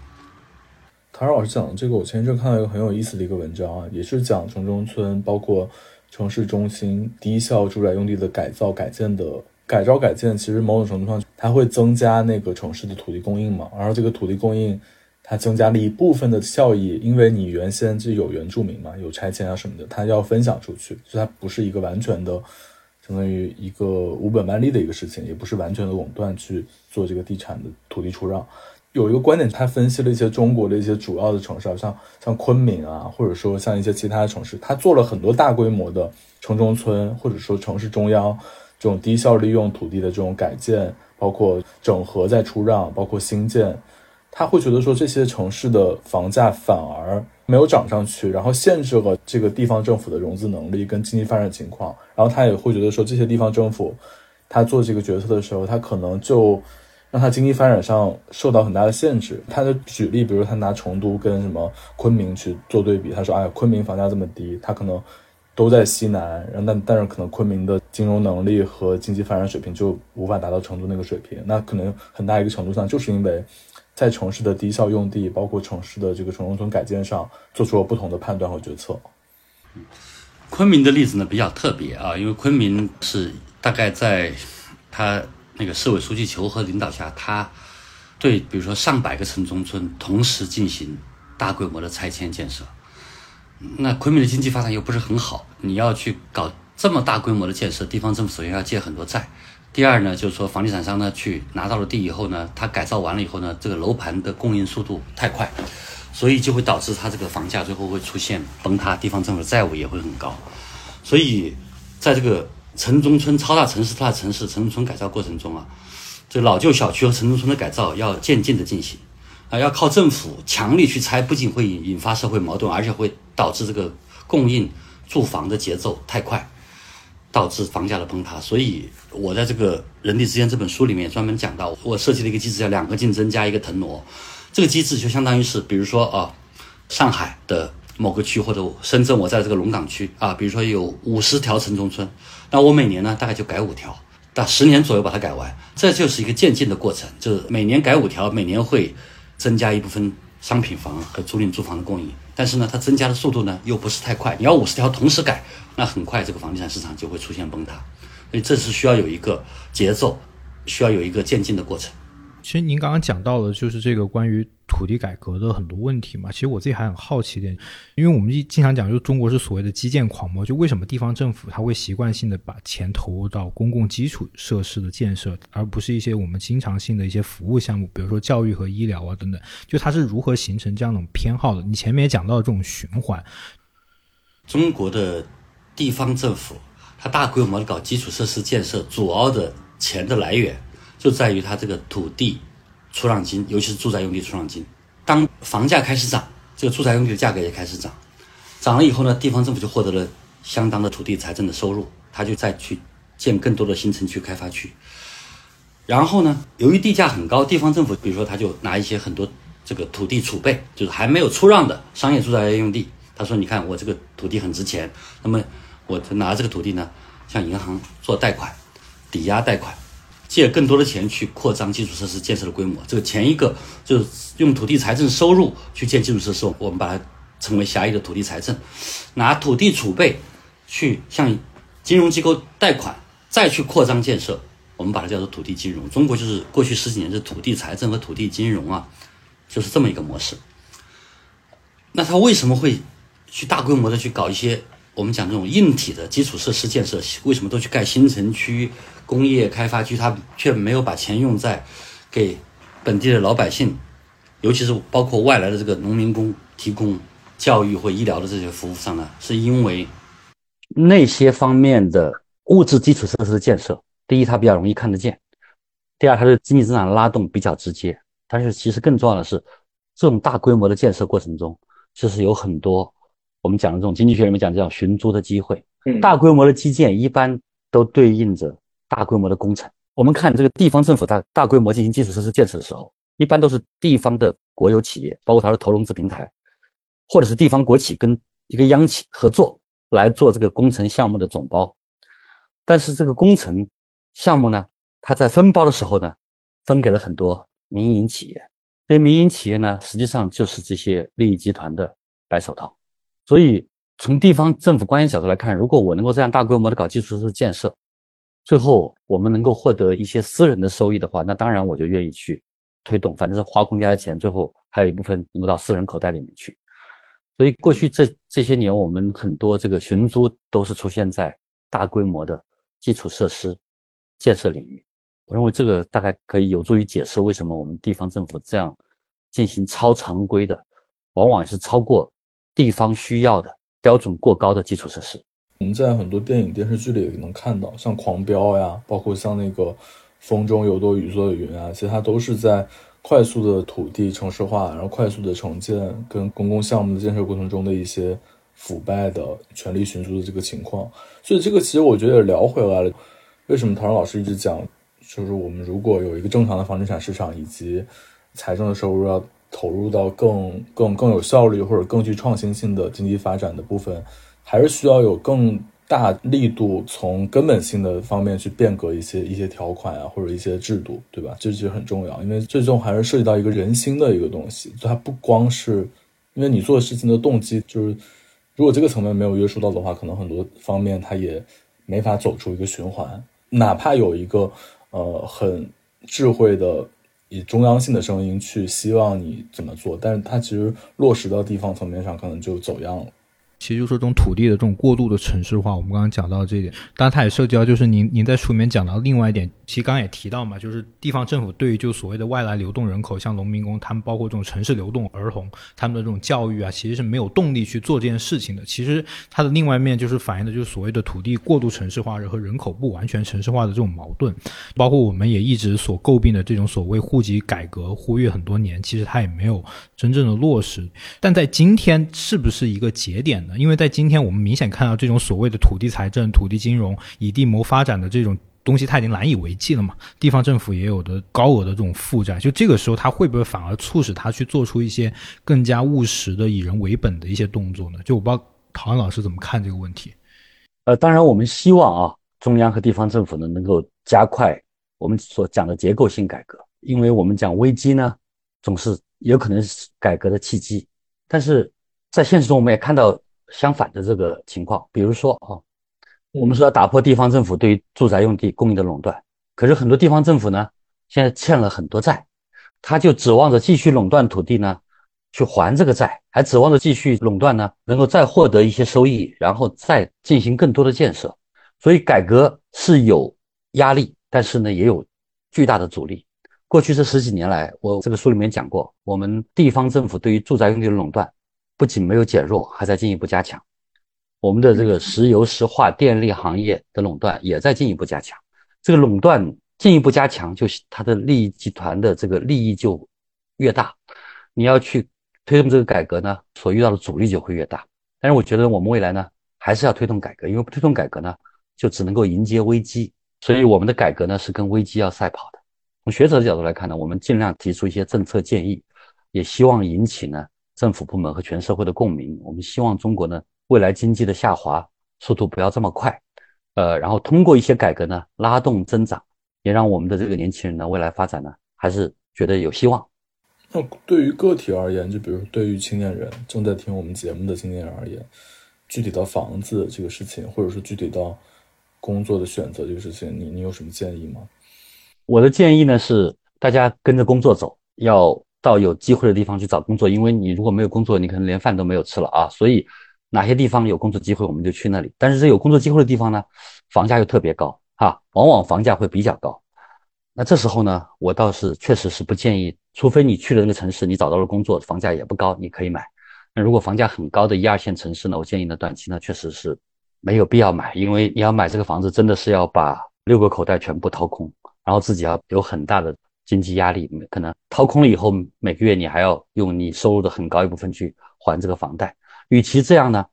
唐老师讲的这个，我前一阵看到一个很有意思的一个文章啊，也是讲城中村包括城市中心低效住宅用地的改造改建的改造改建，其实某种程度上它会增加那个城市的土地供应嘛，然后这个土地供应它增加了一部分的效益，因为你原先就有原住民嘛，有拆迁啊什么的，它要分享出去，所以它不是一个完全的。相当于一个无本万利的一个事情，也不是完全的垄断去做这个地产的土地出让。有一个观点，他分析了一些中国的一些主要的城市，像像昆明啊，或者说像一些其他的城市，他做了很多大规模的城中村，或者说城市中央这种低效利用土地的这种改建，包括整合再出让，包括新建。他会觉得说这些城市的房价反而没有涨上去，然后限制了这个地方政府的融资能力跟经济发展情况。然后他也会觉得说这些地方政府，他做这个决策的时候，他可能就让他经济发展上受到很大的限制。他的举例，比如他拿成都跟什么昆明去做对比，他说：“哎，昆明房价这么低，他可能都在西南，然但但是可能昆明的金融能力和经济发展水平就无法达到成都那个水平。那可能很大一个程度上就是因为。”在城市的低效用地，包括城市的这个城中村改建上，做出了不同的判断和决策。昆明的例子呢比较特别啊，因为昆明是大概在他那个市委书记求和领导下，他对比如说上百个城中村同时进行大规模的拆迁建设。那昆明的经济发展又不是很好，你要去搞这么大规模的建设，地方政府首先要借很多债。第二呢，就是说房地产商呢去拿到了地以后呢，他改造完了以后呢，这个楼盘的供应速度太快，所以就会导致他这个房价最后会出现崩塌，地方政府的债务也会很高。所以在这个城中村超大城市、大城市城中村改造过程中啊，这老旧小区和城中村的改造要渐进的进行啊，要靠政府强力去拆，不仅会引发社会矛盾，而且会导致这个供应住房的节奏太快。导致房价的崩塌，所以我在这个《人力之间》这本书里面专门讲到，我设计了一个机制，叫两个竞争加一个腾挪。这个机制就相当于是，比如说啊，上海的某个区或者深圳，我在这个龙岗区啊，比如说有五十条城中村，那我每年呢大概就改五条，到十年左右把它改完，这就是一个渐进的过程，就是每年改五条，每年会增加一部分商品房和租赁住房的供应。但是呢，它增加的速度呢又不是太快。你要五十条同时改，那很快这个房地产市场就会出现崩塌。所以这是需要有一个节奏，需要有一个渐进的过程。其实您刚刚讲到的，就是这个关于土地改革的很多问题嘛。其实我自己还很好奇一点，因为我们经常讲，就中国是所谓的基建狂魔，就为什么地方政府它会习惯性的把钱投入到公共基础设施的建设，而不是一些我们经常性的一些服务项目，比如说教育和医疗啊等等。就它是如何形成这样一种偏好的？你前面也讲到这种循环，中国的地方政府它大规模的搞基础设施建设，主要的钱的来源。就在于它这个土地出让金，尤其是住宅用地出让金。当房价开始涨，这个住宅用地的价格也开始涨，涨了以后呢，地方政府就获得了相当的土地财政的收入，他就再去建更多的新城区开发区。然后呢，由于地价很高，地方政府比如说他就拿一些很多这个土地储备，就是还没有出让的商业住宅用地，他说：“你看我这个土地很值钱，那么我拿这个土地呢，向银行做贷款，抵押贷款。”借更多的钱去扩张基础设施建设的规模，这个前一个就是用土地财政收入去建基础设施，我们把它称为狭义的土地财政；拿土地储备去向金融机构贷款，再去扩张建设，我们把它叫做土地金融。中国就是过去十几年是土地财政和土地金融啊，就是这么一个模式。那他为什么会去大规模的去搞一些我们讲这种硬体的基础设施建设？为什么都去盖新城区？工业开发区，他却没有把钱用在给本地的老百姓，尤其是包括外来的这个农民工提供教育或医疗的这些服务上呢？是因为那些方面的物质基础设施的建设，第一，它比较容易看得见；第二，它的经济增长拉动比较直接。但是，其实更重要的是，这种大规模的建设过程中，就是有很多我们讲的这种经济学里面讲这种寻租的机会。大规模的基建一般都对应着。大规模的工程，我们看这个地方政府大大规模进行基础设施建设的时候，一般都是地方的国有企业，包括它的投融资平台，或者是地方国企跟一个央企合作来做这个工程项目的总包。但是这个工程项目呢，它在分包的时候呢，分给了很多民营企业。这些民营企业呢，实际上就是这些利益集团的白手套。所以从地方政府官员角度来看，如果我能够这样大规模的搞基础设施建设，最后，我们能够获得一些私人的收益的话，那当然我就愿意去推动。反正是花公家的钱，最后还有一部分挪到私人口袋里面去。所以过去这这些年，我们很多这个寻租都是出现在大规模的基础设施建设领域。我认为这个大概可以有助于解释为什么我们地方政府这样进行超常规的，往往是超过地方需要的标准过高的基础设施。我们在很多电影电视剧里也能看到，像《狂飙》呀，包括像那个《风中有朵雨做的云》啊，其实它都是在快速的土地城市化，然后快速的重建跟公共项目的建设过程中的一些腐败的权力寻租的这个情况。所以这个其实我觉得也聊回来了，为什么陶然老师一直讲，就是我们如果有一个正常的房地产市场，以及财政的收入要投入到更更更有效率或者更具创新性的经济发展的部分。还是需要有更大力度，从根本性的方面去变革一些一些条款啊，或者一些制度，对吧？这其实很重要，因为最终还是涉及到一个人心的一个东西。它不光是因为你做事情的动机，就是如果这个层面没有约束到的话，可能很多方面它也没法走出一个循环。哪怕有一个呃很智慧的以中央性的声音去希望你怎么做，但是它其实落实到地方层面上，可能就走样了。其实就是说，这种土地的这种过度的城市化，我们刚刚讲到这一点，当然它也涉及到，就是您您在书里面讲到另外一点，其实刚刚也提到嘛，就是地方政府对于就所谓的外来流动人口，像农民工，他们包括这种城市流动儿童，他们的这种教育啊，其实是没有动力去做这件事情的。其实它的另外一面就是反映的就是所谓的土地过度城市化和人口不完全城市化的这种矛盾，包括我们也一直所诟病的这种所谓户籍改革，呼吁很多年，其实它也没有真正的落实。但在今天是不是一个节点呢？因为在今天，我们明显看到这种所谓的土地财政、土地金融、以地谋发展的这种东西，它已经难以为继了嘛。地方政府也有的高额的这种负债，就这个时候，它会不会反而促使他去做出一些更加务实的、以人为本的一些动作呢？就我不知道陶安老师怎么看这个问题。呃，当然，我们希望啊，中央和地方政府呢能够加快我们所讲的结构性改革，因为我们讲危机呢，总是有可能是改革的契机，但是在现实中，我们也看到。相反的这个情况，比如说啊，我们说要打破地方政府对于住宅用地供应的垄断，可是很多地方政府呢，现在欠了很多债，他就指望着继续垄断土地呢，去还这个债，还指望着继续垄断呢，能够再获得一些收益，然后再进行更多的建设。所以改革是有压力，但是呢，也有巨大的阻力。过去这十几年来，我这个书里面讲过，我们地方政府对于住宅用地的垄断。不仅没有减弱，还在进一步加强。我们的这个石油石化、电力行业的垄断也在进一步加强。这个垄断进一步加强，就是它的利益集团的这个利益就越大。你要去推动这个改革呢，所遇到的阻力就会越大。但是我觉得我们未来呢，还是要推动改革，因为不推动改革呢，就只能够迎接危机。所以我们的改革呢，是跟危机要赛跑的。从学者的角度来看呢，我们尽量提出一些政策建议，也希望引起呢。政府部门和全社会的共鸣，我们希望中国呢未来经济的下滑速度不要这么快，呃，然后通过一些改革呢拉动增长，也让我们的这个年轻人呢未来发展呢还是觉得有希望。那对于个体而言，就比如对于青年人正在听我们节目的青年人而言，具体到房子这个事情，或者是具体到工作的选择这个事情，你你有什么建议吗？我的建议呢是大家跟着工作走，要。到有机会的地方去找工作，因为你如果没有工作，你可能连饭都没有吃了啊。所以哪些地方有工作机会，我们就去那里。但是这有工作机会的地方呢，房价又特别高啊，往往房价会比较高。那这时候呢，我倒是确实是不建议，除非你去了那个城市，你找到了工作，房价也不高，你可以买。那如果房价很高的一二线城市呢，我建议呢，短期呢确实是没有必要买，因为你要买这个房子，真的是要把六个口袋全部掏空，然后自己要有很大的。经济压力可能掏空了以后，每个月你还要用你收入的很高一部分去还这个房贷。与其这样呢，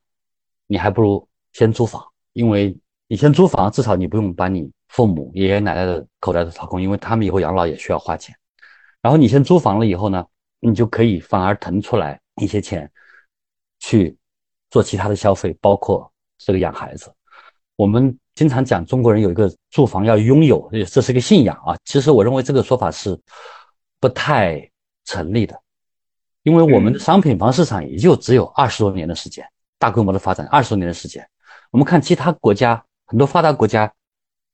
你还不如先租房，因为你先租房，至少你不用把你父母爷爷奶奶的口袋都掏空，因为他们以后养老也需要花钱。然后你先租房了以后呢，你就可以反而腾出来一些钱去做其他的消费，包括这个养孩子。我们。经常讲中国人有一个住房要拥有，这是个信仰啊。其实我认为这个说法是不太成立的，因为我们的商品房市场也就只有二十多年的时间，大规模的发展二十多年的时间。我们看其他国家，很多发达国家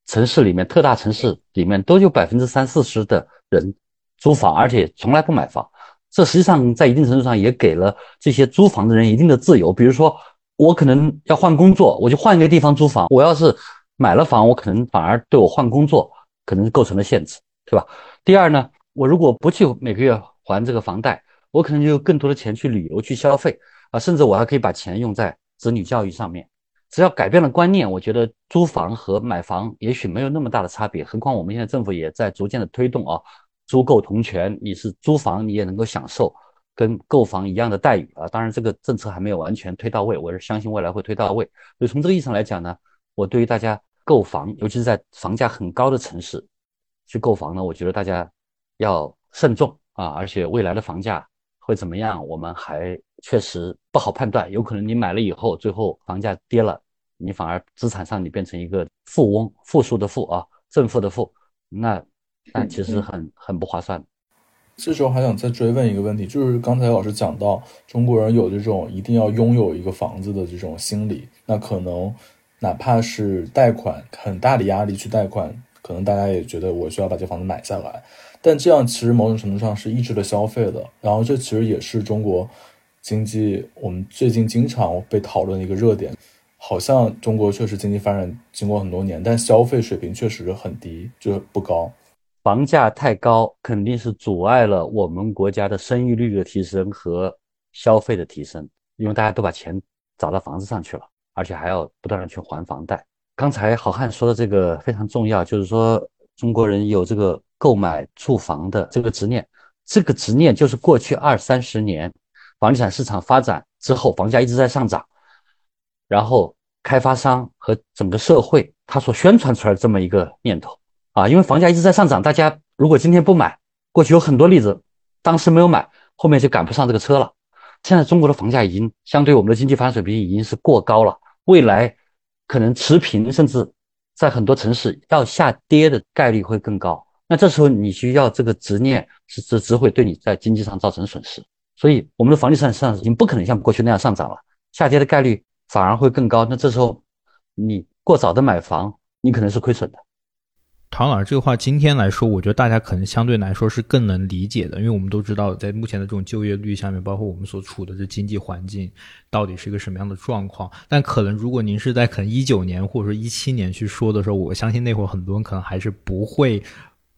城市里面，特大城市里面都有百分之三四十的人租房，而且从来不买房。这实际上在一定程度上也给了这些租房的人一定的自由，比如说。我可能要换工作，我就换一个地方租房。我要是买了房，我可能反而对我换工作可能构成了限制，对吧？第二呢，我如果不去每个月还这个房贷，我可能就有更多的钱去旅游、去消费啊，甚至我还可以把钱用在子女教育上面。只要改变了观念，我觉得租房和买房也许没有那么大的差别。何况我们现在政府也在逐渐的推动啊，租购同权，你是租房，你也能够享受。跟购房一样的待遇啊，当然这个政策还没有完全推到位，我是相信未来会推到位。所以从这个意义上来讲呢，我对于大家购房，尤其是在房价很高的城市去购房呢，我觉得大家要慎重啊，而且未来的房价会怎么样，我们还确实不好判断。有可能你买了以后，最后房价跌了，你反而资产上你变成一个富翁，负数的负啊，正负的负，那那其实很很不划算。这时候还想再追问一个问题，就是刚才老师讲到中国人有这种一定要拥有一个房子的这种心理，那可能哪怕是贷款很大的压力去贷款，可能大家也觉得我需要把这房子买下来，但这样其实某种程度上是抑制了消费的。然后这其实也是中国经济我们最近经常被讨论的一个热点，好像中国确实经济发展经过很多年，但消费水平确实很低，就不高。房价太高，肯定是阻碍了我们国家的生育率的提升和消费的提升，因为大家都把钱找到房子上去了，而且还要不断的去还房贷。刚才好汉说的这个非常重要，就是说中国人有这个购买住房的这个执念，这个执念就是过去二三十年房地产市场发展之后，房价一直在上涨，然后开发商和整个社会他所宣传出来这么一个念头。啊，因为房价一直在上涨，大家如果今天不买，过去有很多例子，当时没有买，后面就赶不上这个车了。现在中国的房价已经相对我们的经济发展水平已经是过高了，未来可能持平，甚至在很多城市要下跌的概率会更高。那这时候你需要这个执念，是只只会对你在经济上造成损失。所以我们的房地产市场已经不可能像过去那样上涨了，下跌的概率反而会更高。那这时候你过早的买房，你可能是亏损的。唐老师这个话，今天来说，我觉得大家可能相对来说是更能理解的，因为我们都知道，在目前的这种就业率下面，包括我们所处的这经济环境，到底是一个什么样的状况。但可能如果您是在可能一九年或者说一七年去说的时候，我相信那会儿很多人可能还是不会。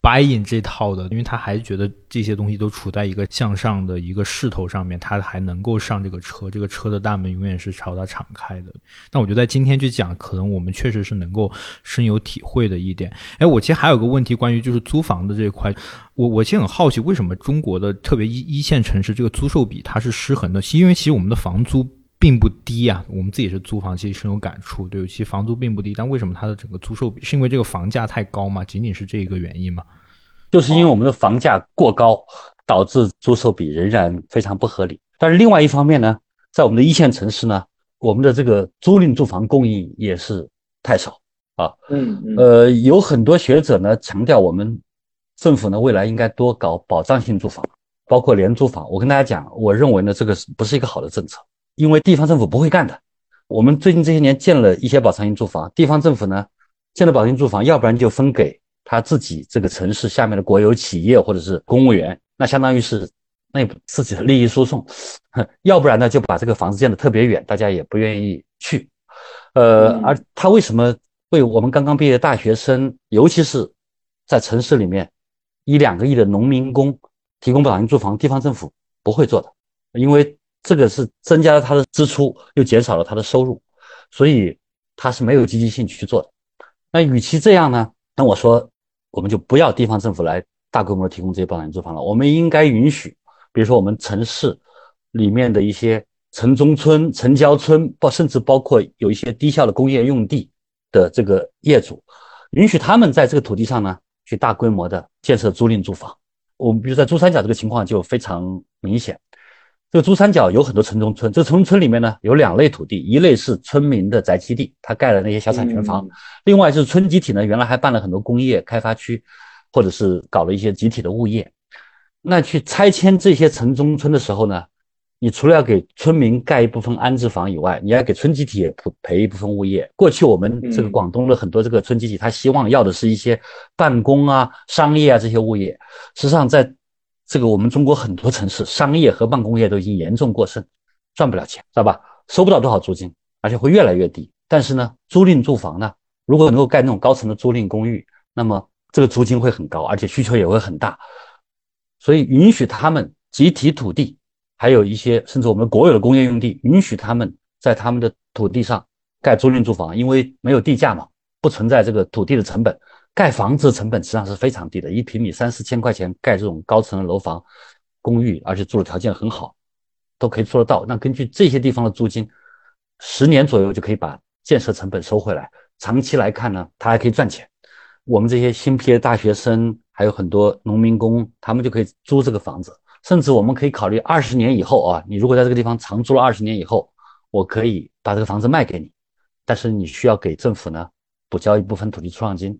白银这套的，因为他还觉得这些东西都处在一个向上的一个势头上面，他还能够上这个车，这个车的大门永远是朝他敞开的。那我觉得在今天去讲，可能我们确实是能够深有体会的一点。哎，我其实还有个问题，关于就是租房的这一块，我我其实很好奇，为什么中国的特别一一线城市这个租售比它是失衡的？因为其实我们的房租。并不低啊，我们自己是租房，其实深有感触。对，其实房租并不低，但为什么它的整个租售比是因为这个房价太高吗？仅仅是这一个原因吗？就是因为我们的房价过高，导致租售比仍然非常不合理。但是另外一方面呢，在我们的一线城市呢，我们的这个租赁住房供应也是太少啊。嗯嗯。呃，有很多学者呢强调，我们政府呢未来应该多搞保障性住房，包括廉租房。我跟大家讲，我认为呢这个是不是一个好的政策？因为地方政府不会干的。我们最近这些年建了一些保障性住房，地方政府呢建了保障性住房，要不然就分给他自己这个城市下面的国有企业或者是公务员，那相当于是内部自己的利益输送；要不然呢就把这个房子建的特别远，大家也不愿意去。呃，而他为什么为我们刚刚毕业的大学生，尤其是在城市里面一两个亿的农民工提供保障性住房？地方政府不会做的，因为。这个是增加了他的支出，又减少了他的收入，所以他是没有积极性去做的。那与其这样呢？那我说，我们就不要地方政府来大规模提供这些保障性住房了。我们应该允许，比如说我们城市里面的一些城中村、城郊村，包甚至包括有一些低效的工业用地的这个业主，允许他们在这个土地上呢，去大规模的建设租赁住房。我们比如在珠三角这个情况就非常明显。这个珠三角有很多城中村，这城中村里面呢有两类土地，一类是村民的宅基地，他盖了那些小产权房；另外就是村集体呢，原来还办了很多工业开发区，或者是搞了一些集体的物业。那去拆迁这些城中村的时候呢，你除了要给村民盖一部分安置房以外，你要给村集体也赔一部分物业。过去我们这个广东的很多这个村集体，他希望要的是一些办公啊、商业啊这些物业，实际上在。这个我们中国很多城市商业和办公业都已经严重过剩，赚不了钱，知道吧？收不到多少租金，而且会越来越低。但是呢，租赁住房呢，如果能够盖那种高层的租赁公寓，那么这个租金会很高，而且需求也会很大。所以允许他们集体土地，还有一些甚至我们国有的工业用地，允许他们在他们的土地上盖租赁住房，因为没有地价嘛，不存在这个土地的成本。盖房子成本实际上是非常低的，一平米三四千块钱盖这种高层的楼房、公寓，而且住的条件很好，都可以做得到。那根据这些地方的租金，十年左右就可以把建设成本收回来。长期来看呢，它还可以赚钱。我们这些新批的大学生，还有很多农民工，他们就可以租这个房子。甚至我们可以考虑二十年以后啊，你如果在这个地方长租了二十年以后，我可以把这个房子卖给你，但是你需要给政府呢补交一部分土地出让金。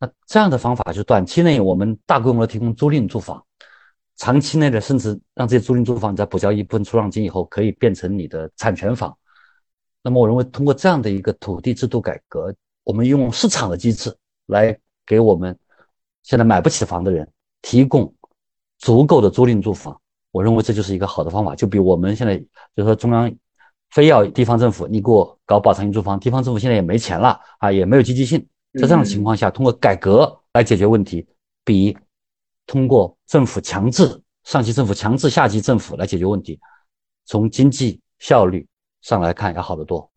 那这样的方法，就短期内我们大规模的提供租赁住房，长期内的，甚至让这些租赁住房在补交一部分出让金以后，可以变成你的产权房。那么，我认为通过这样的一个土地制度改革，我们用市场的机制来给我们现在买不起房的人提供足够的租赁住房，我认为这就是一个好的方法。就比我们现在就是说中央非要地方政府你给我搞保障性住房，地方政府现在也没钱了啊，也没有积极性。在这样的情况下，通过改革来解决问题，比通过政府强制上级政府强制下级政府来解决问题，从经济效率上来看要好得多。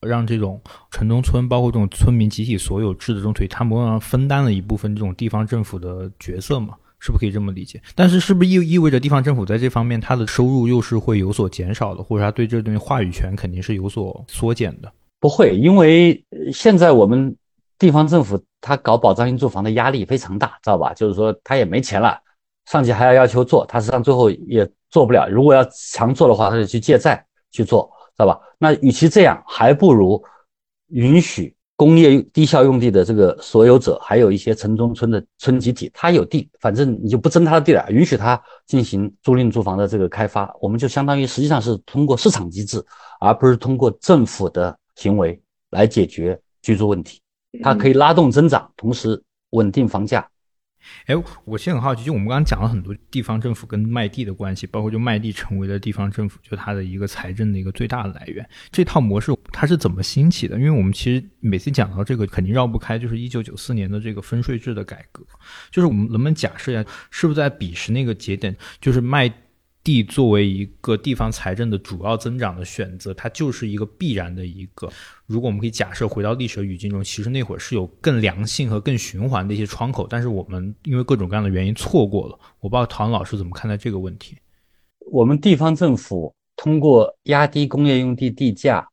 让这种城中村，包括这种村民集体所有制的这种腿，他们上分担了一部分这种地方政府的角色嘛？是不是可以这么理解？但是是不是意意味着地方政府在这方面它的收入又是会有所减少的，或者他对这东西话语权肯定是有所缩减的？不会，因为现在我们。地方政府他搞保障性住房的压力非常大，知道吧？就是说他也没钱了，上级还要要求做，他实际上最后也做不了。如果要强做的话，他就去借债去做，知道吧？那与其这样，还不如允许工业低效用地的这个所有者，还有一些城中村的村集体，他有地，反正你就不征他的地了，允许他进行租赁住房的这个开发，我们就相当于实际上是通过市场机制，而不是通过政府的行为来解决居住问题。它可以拉动增长，同时稳定房价。哎，我其实很好奇，就我们刚刚讲了很多地方政府跟卖地的关系，包括就卖地成为了地方政府就它的一个财政的一个最大的来源。这套模式它是怎么兴起的？因为我们其实每次讲到这个，肯定绕不开就是一九九四年的这个分税制的改革。就是我们能不能假设一下，是不是在彼时那个节点，就是卖。地作为一个地方财政的主要增长的选择，它就是一个必然的一个。如果我们可以假设回到历史语境中，其实那会儿是有更良性和更循环的一些窗口，但是我们因为各种各样的原因错过了。我不知道陶老师怎么看待这个问题。我们地方政府通过压低工业用地地价，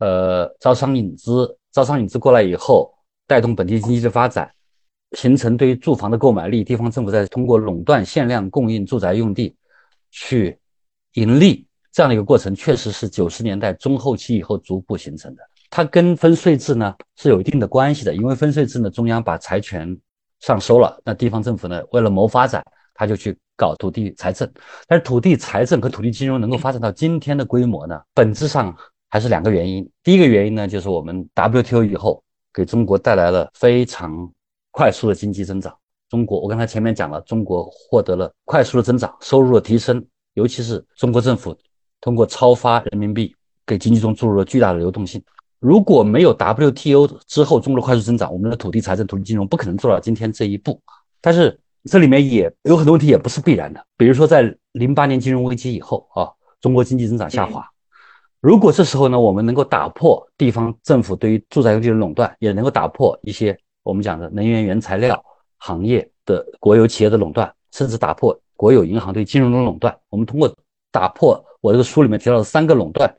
呃，招商引资，招商引资过来以后，带动本地经济的发展，形成对于住房的购买力。地方政府在通过垄断限量供应住宅用地。去盈利这样的一个过程，确实是九十年代中后期以后逐步形成的。它跟分税制呢是有一定的关系的，因为分税制呢，中央把财权上收了，那地方政府呢为了谋发展，他就去搞土地财政。但是土地财政和土地金融能够发展到今天的规模呢，本质上还是两个原因。第一个原因呢，就是我们 WTO 以后给中国带来了非常快速的经济增长。中国，我刚才前面讲了，中国获得了快速的增长，收入的提升，尤其是中国政府通过超发人民币给经济中注入了巨大的流动性。如果没有 WTO 之后中国的快速增长，我们的土地财政、土地金融不可能做到今天这一步。但是这里面也有很多问题，也不是必然的。比如说，在零八年金融危机以后啊，中国经济增长下滑。如果这时候呢，我们能够打破地方政府对于住宅用地的垄断，也能够打破一些我们讲的能源原材料。行业的国有企业的垄断，甚至打破国有银行对金融的垄断。我们通过打破我这个书里面提到的三个垄断，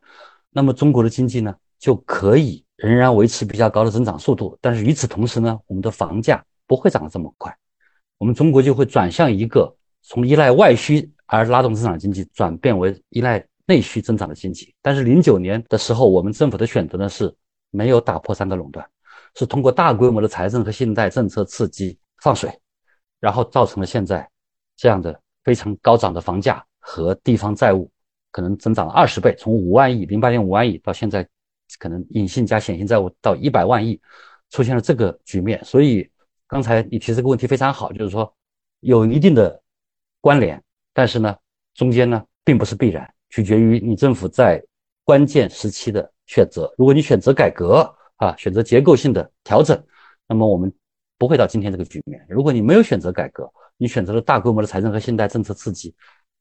那么中国的经济呢就可以仍然维持比较高的增长速度。但是与此同时呢，我们的房价不会涨得这么快，我们中国就会转向一个从依赖外需而拉动增长经济，转变为依赖内需增长的经济。但是零九年的时候，我们政府的选择呢是没有打破三个垄断，是通过大规模的财政和信贷政策刺激。放水，然后造成了现在这样的非常高涨的房价和地方债务，可能增长了二十倍，从五万亿零八年五万亿到现在可能隐性加显性债务到一百万亿，出现了这个局面。所以刚才你提这个问题非常好，就是说有一定的关联，但是呢中间呢并不是必然，取决于你政府在关键时期的选择。如果你选择改革啊，选择结构性的调整，那么我们。不会到今天这个局面。如果你没有选择改革，你选择了大规模的财政和信贷政策刺激，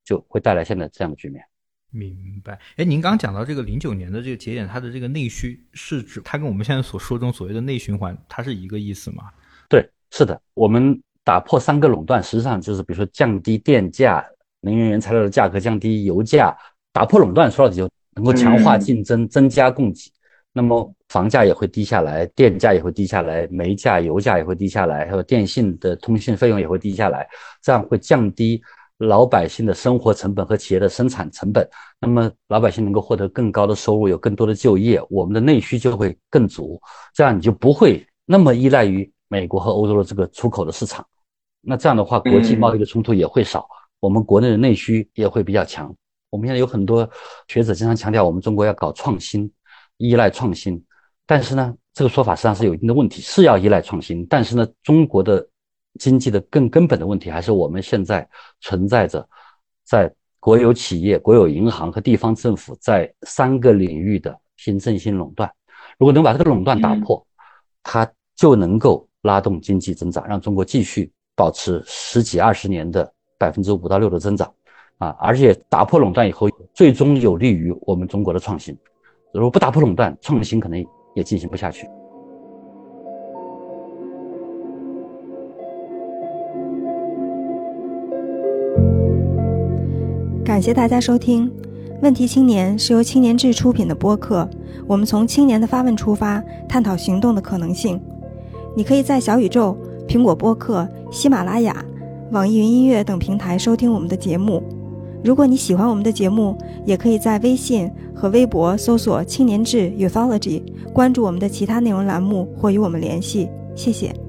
就会带来现在这样的局面。明白。哎，您刚刚讲到这个零九年的这个节点，它的这个内需是指它跟我们现在所说中所谓的内循环，它是一个意思吗？对，是的。我们打破三个垄断，实际上就是比如说降低电价、能源原材料的价格，降低油价，打破垄断，说到底就能够强化竞争，增加供给。那么房价也会低下来，电价也会低下来，煤价、油价也会低下来，还有电信的通信费用也会低下来，这样会降低老百姓的生活成本和企业的生产成本。那么老百姓能够获得更高的收入，有更多的就业，我们的内需就会更足，这样你就不会那么依赖于美国和欧洲的这个出口的市场。那这样的话，国际贸易的冲突也会少，我们国内的内需也会比较强。我们现在有很多学者经常强调，我们中国要搞创新，依赖创新。但是呢，这个说法实际上是有一定的问题，是要依赖创新。但是呢，中国的经济的更根本的问题，还是我们现在存在着在国有企业、国有银行和地方政府在三个领域的行政性垄断。如果能把这个垄断打破，它就能够拉动经济增长，让中国继续保持十几二十年的百分之五到六的增长。啊，而且打破垄断以后，最终有利于我们中国的创新。如果不打破垄断，创新可能也进行不下去。感谢大家收听《问题青年》，是由青年志出品的播客。我们从青年的发问出发，探讨行动的可能性。你可以在小宇宙、苹果播客、喜马拉雅、网易云音乐等平台收听我们的节目。如果你喜欢我们的节目，也可以在微信和微博搜索“青年志 Youthology”，关注我们的其他内容栏目或与我们联系。谢谢。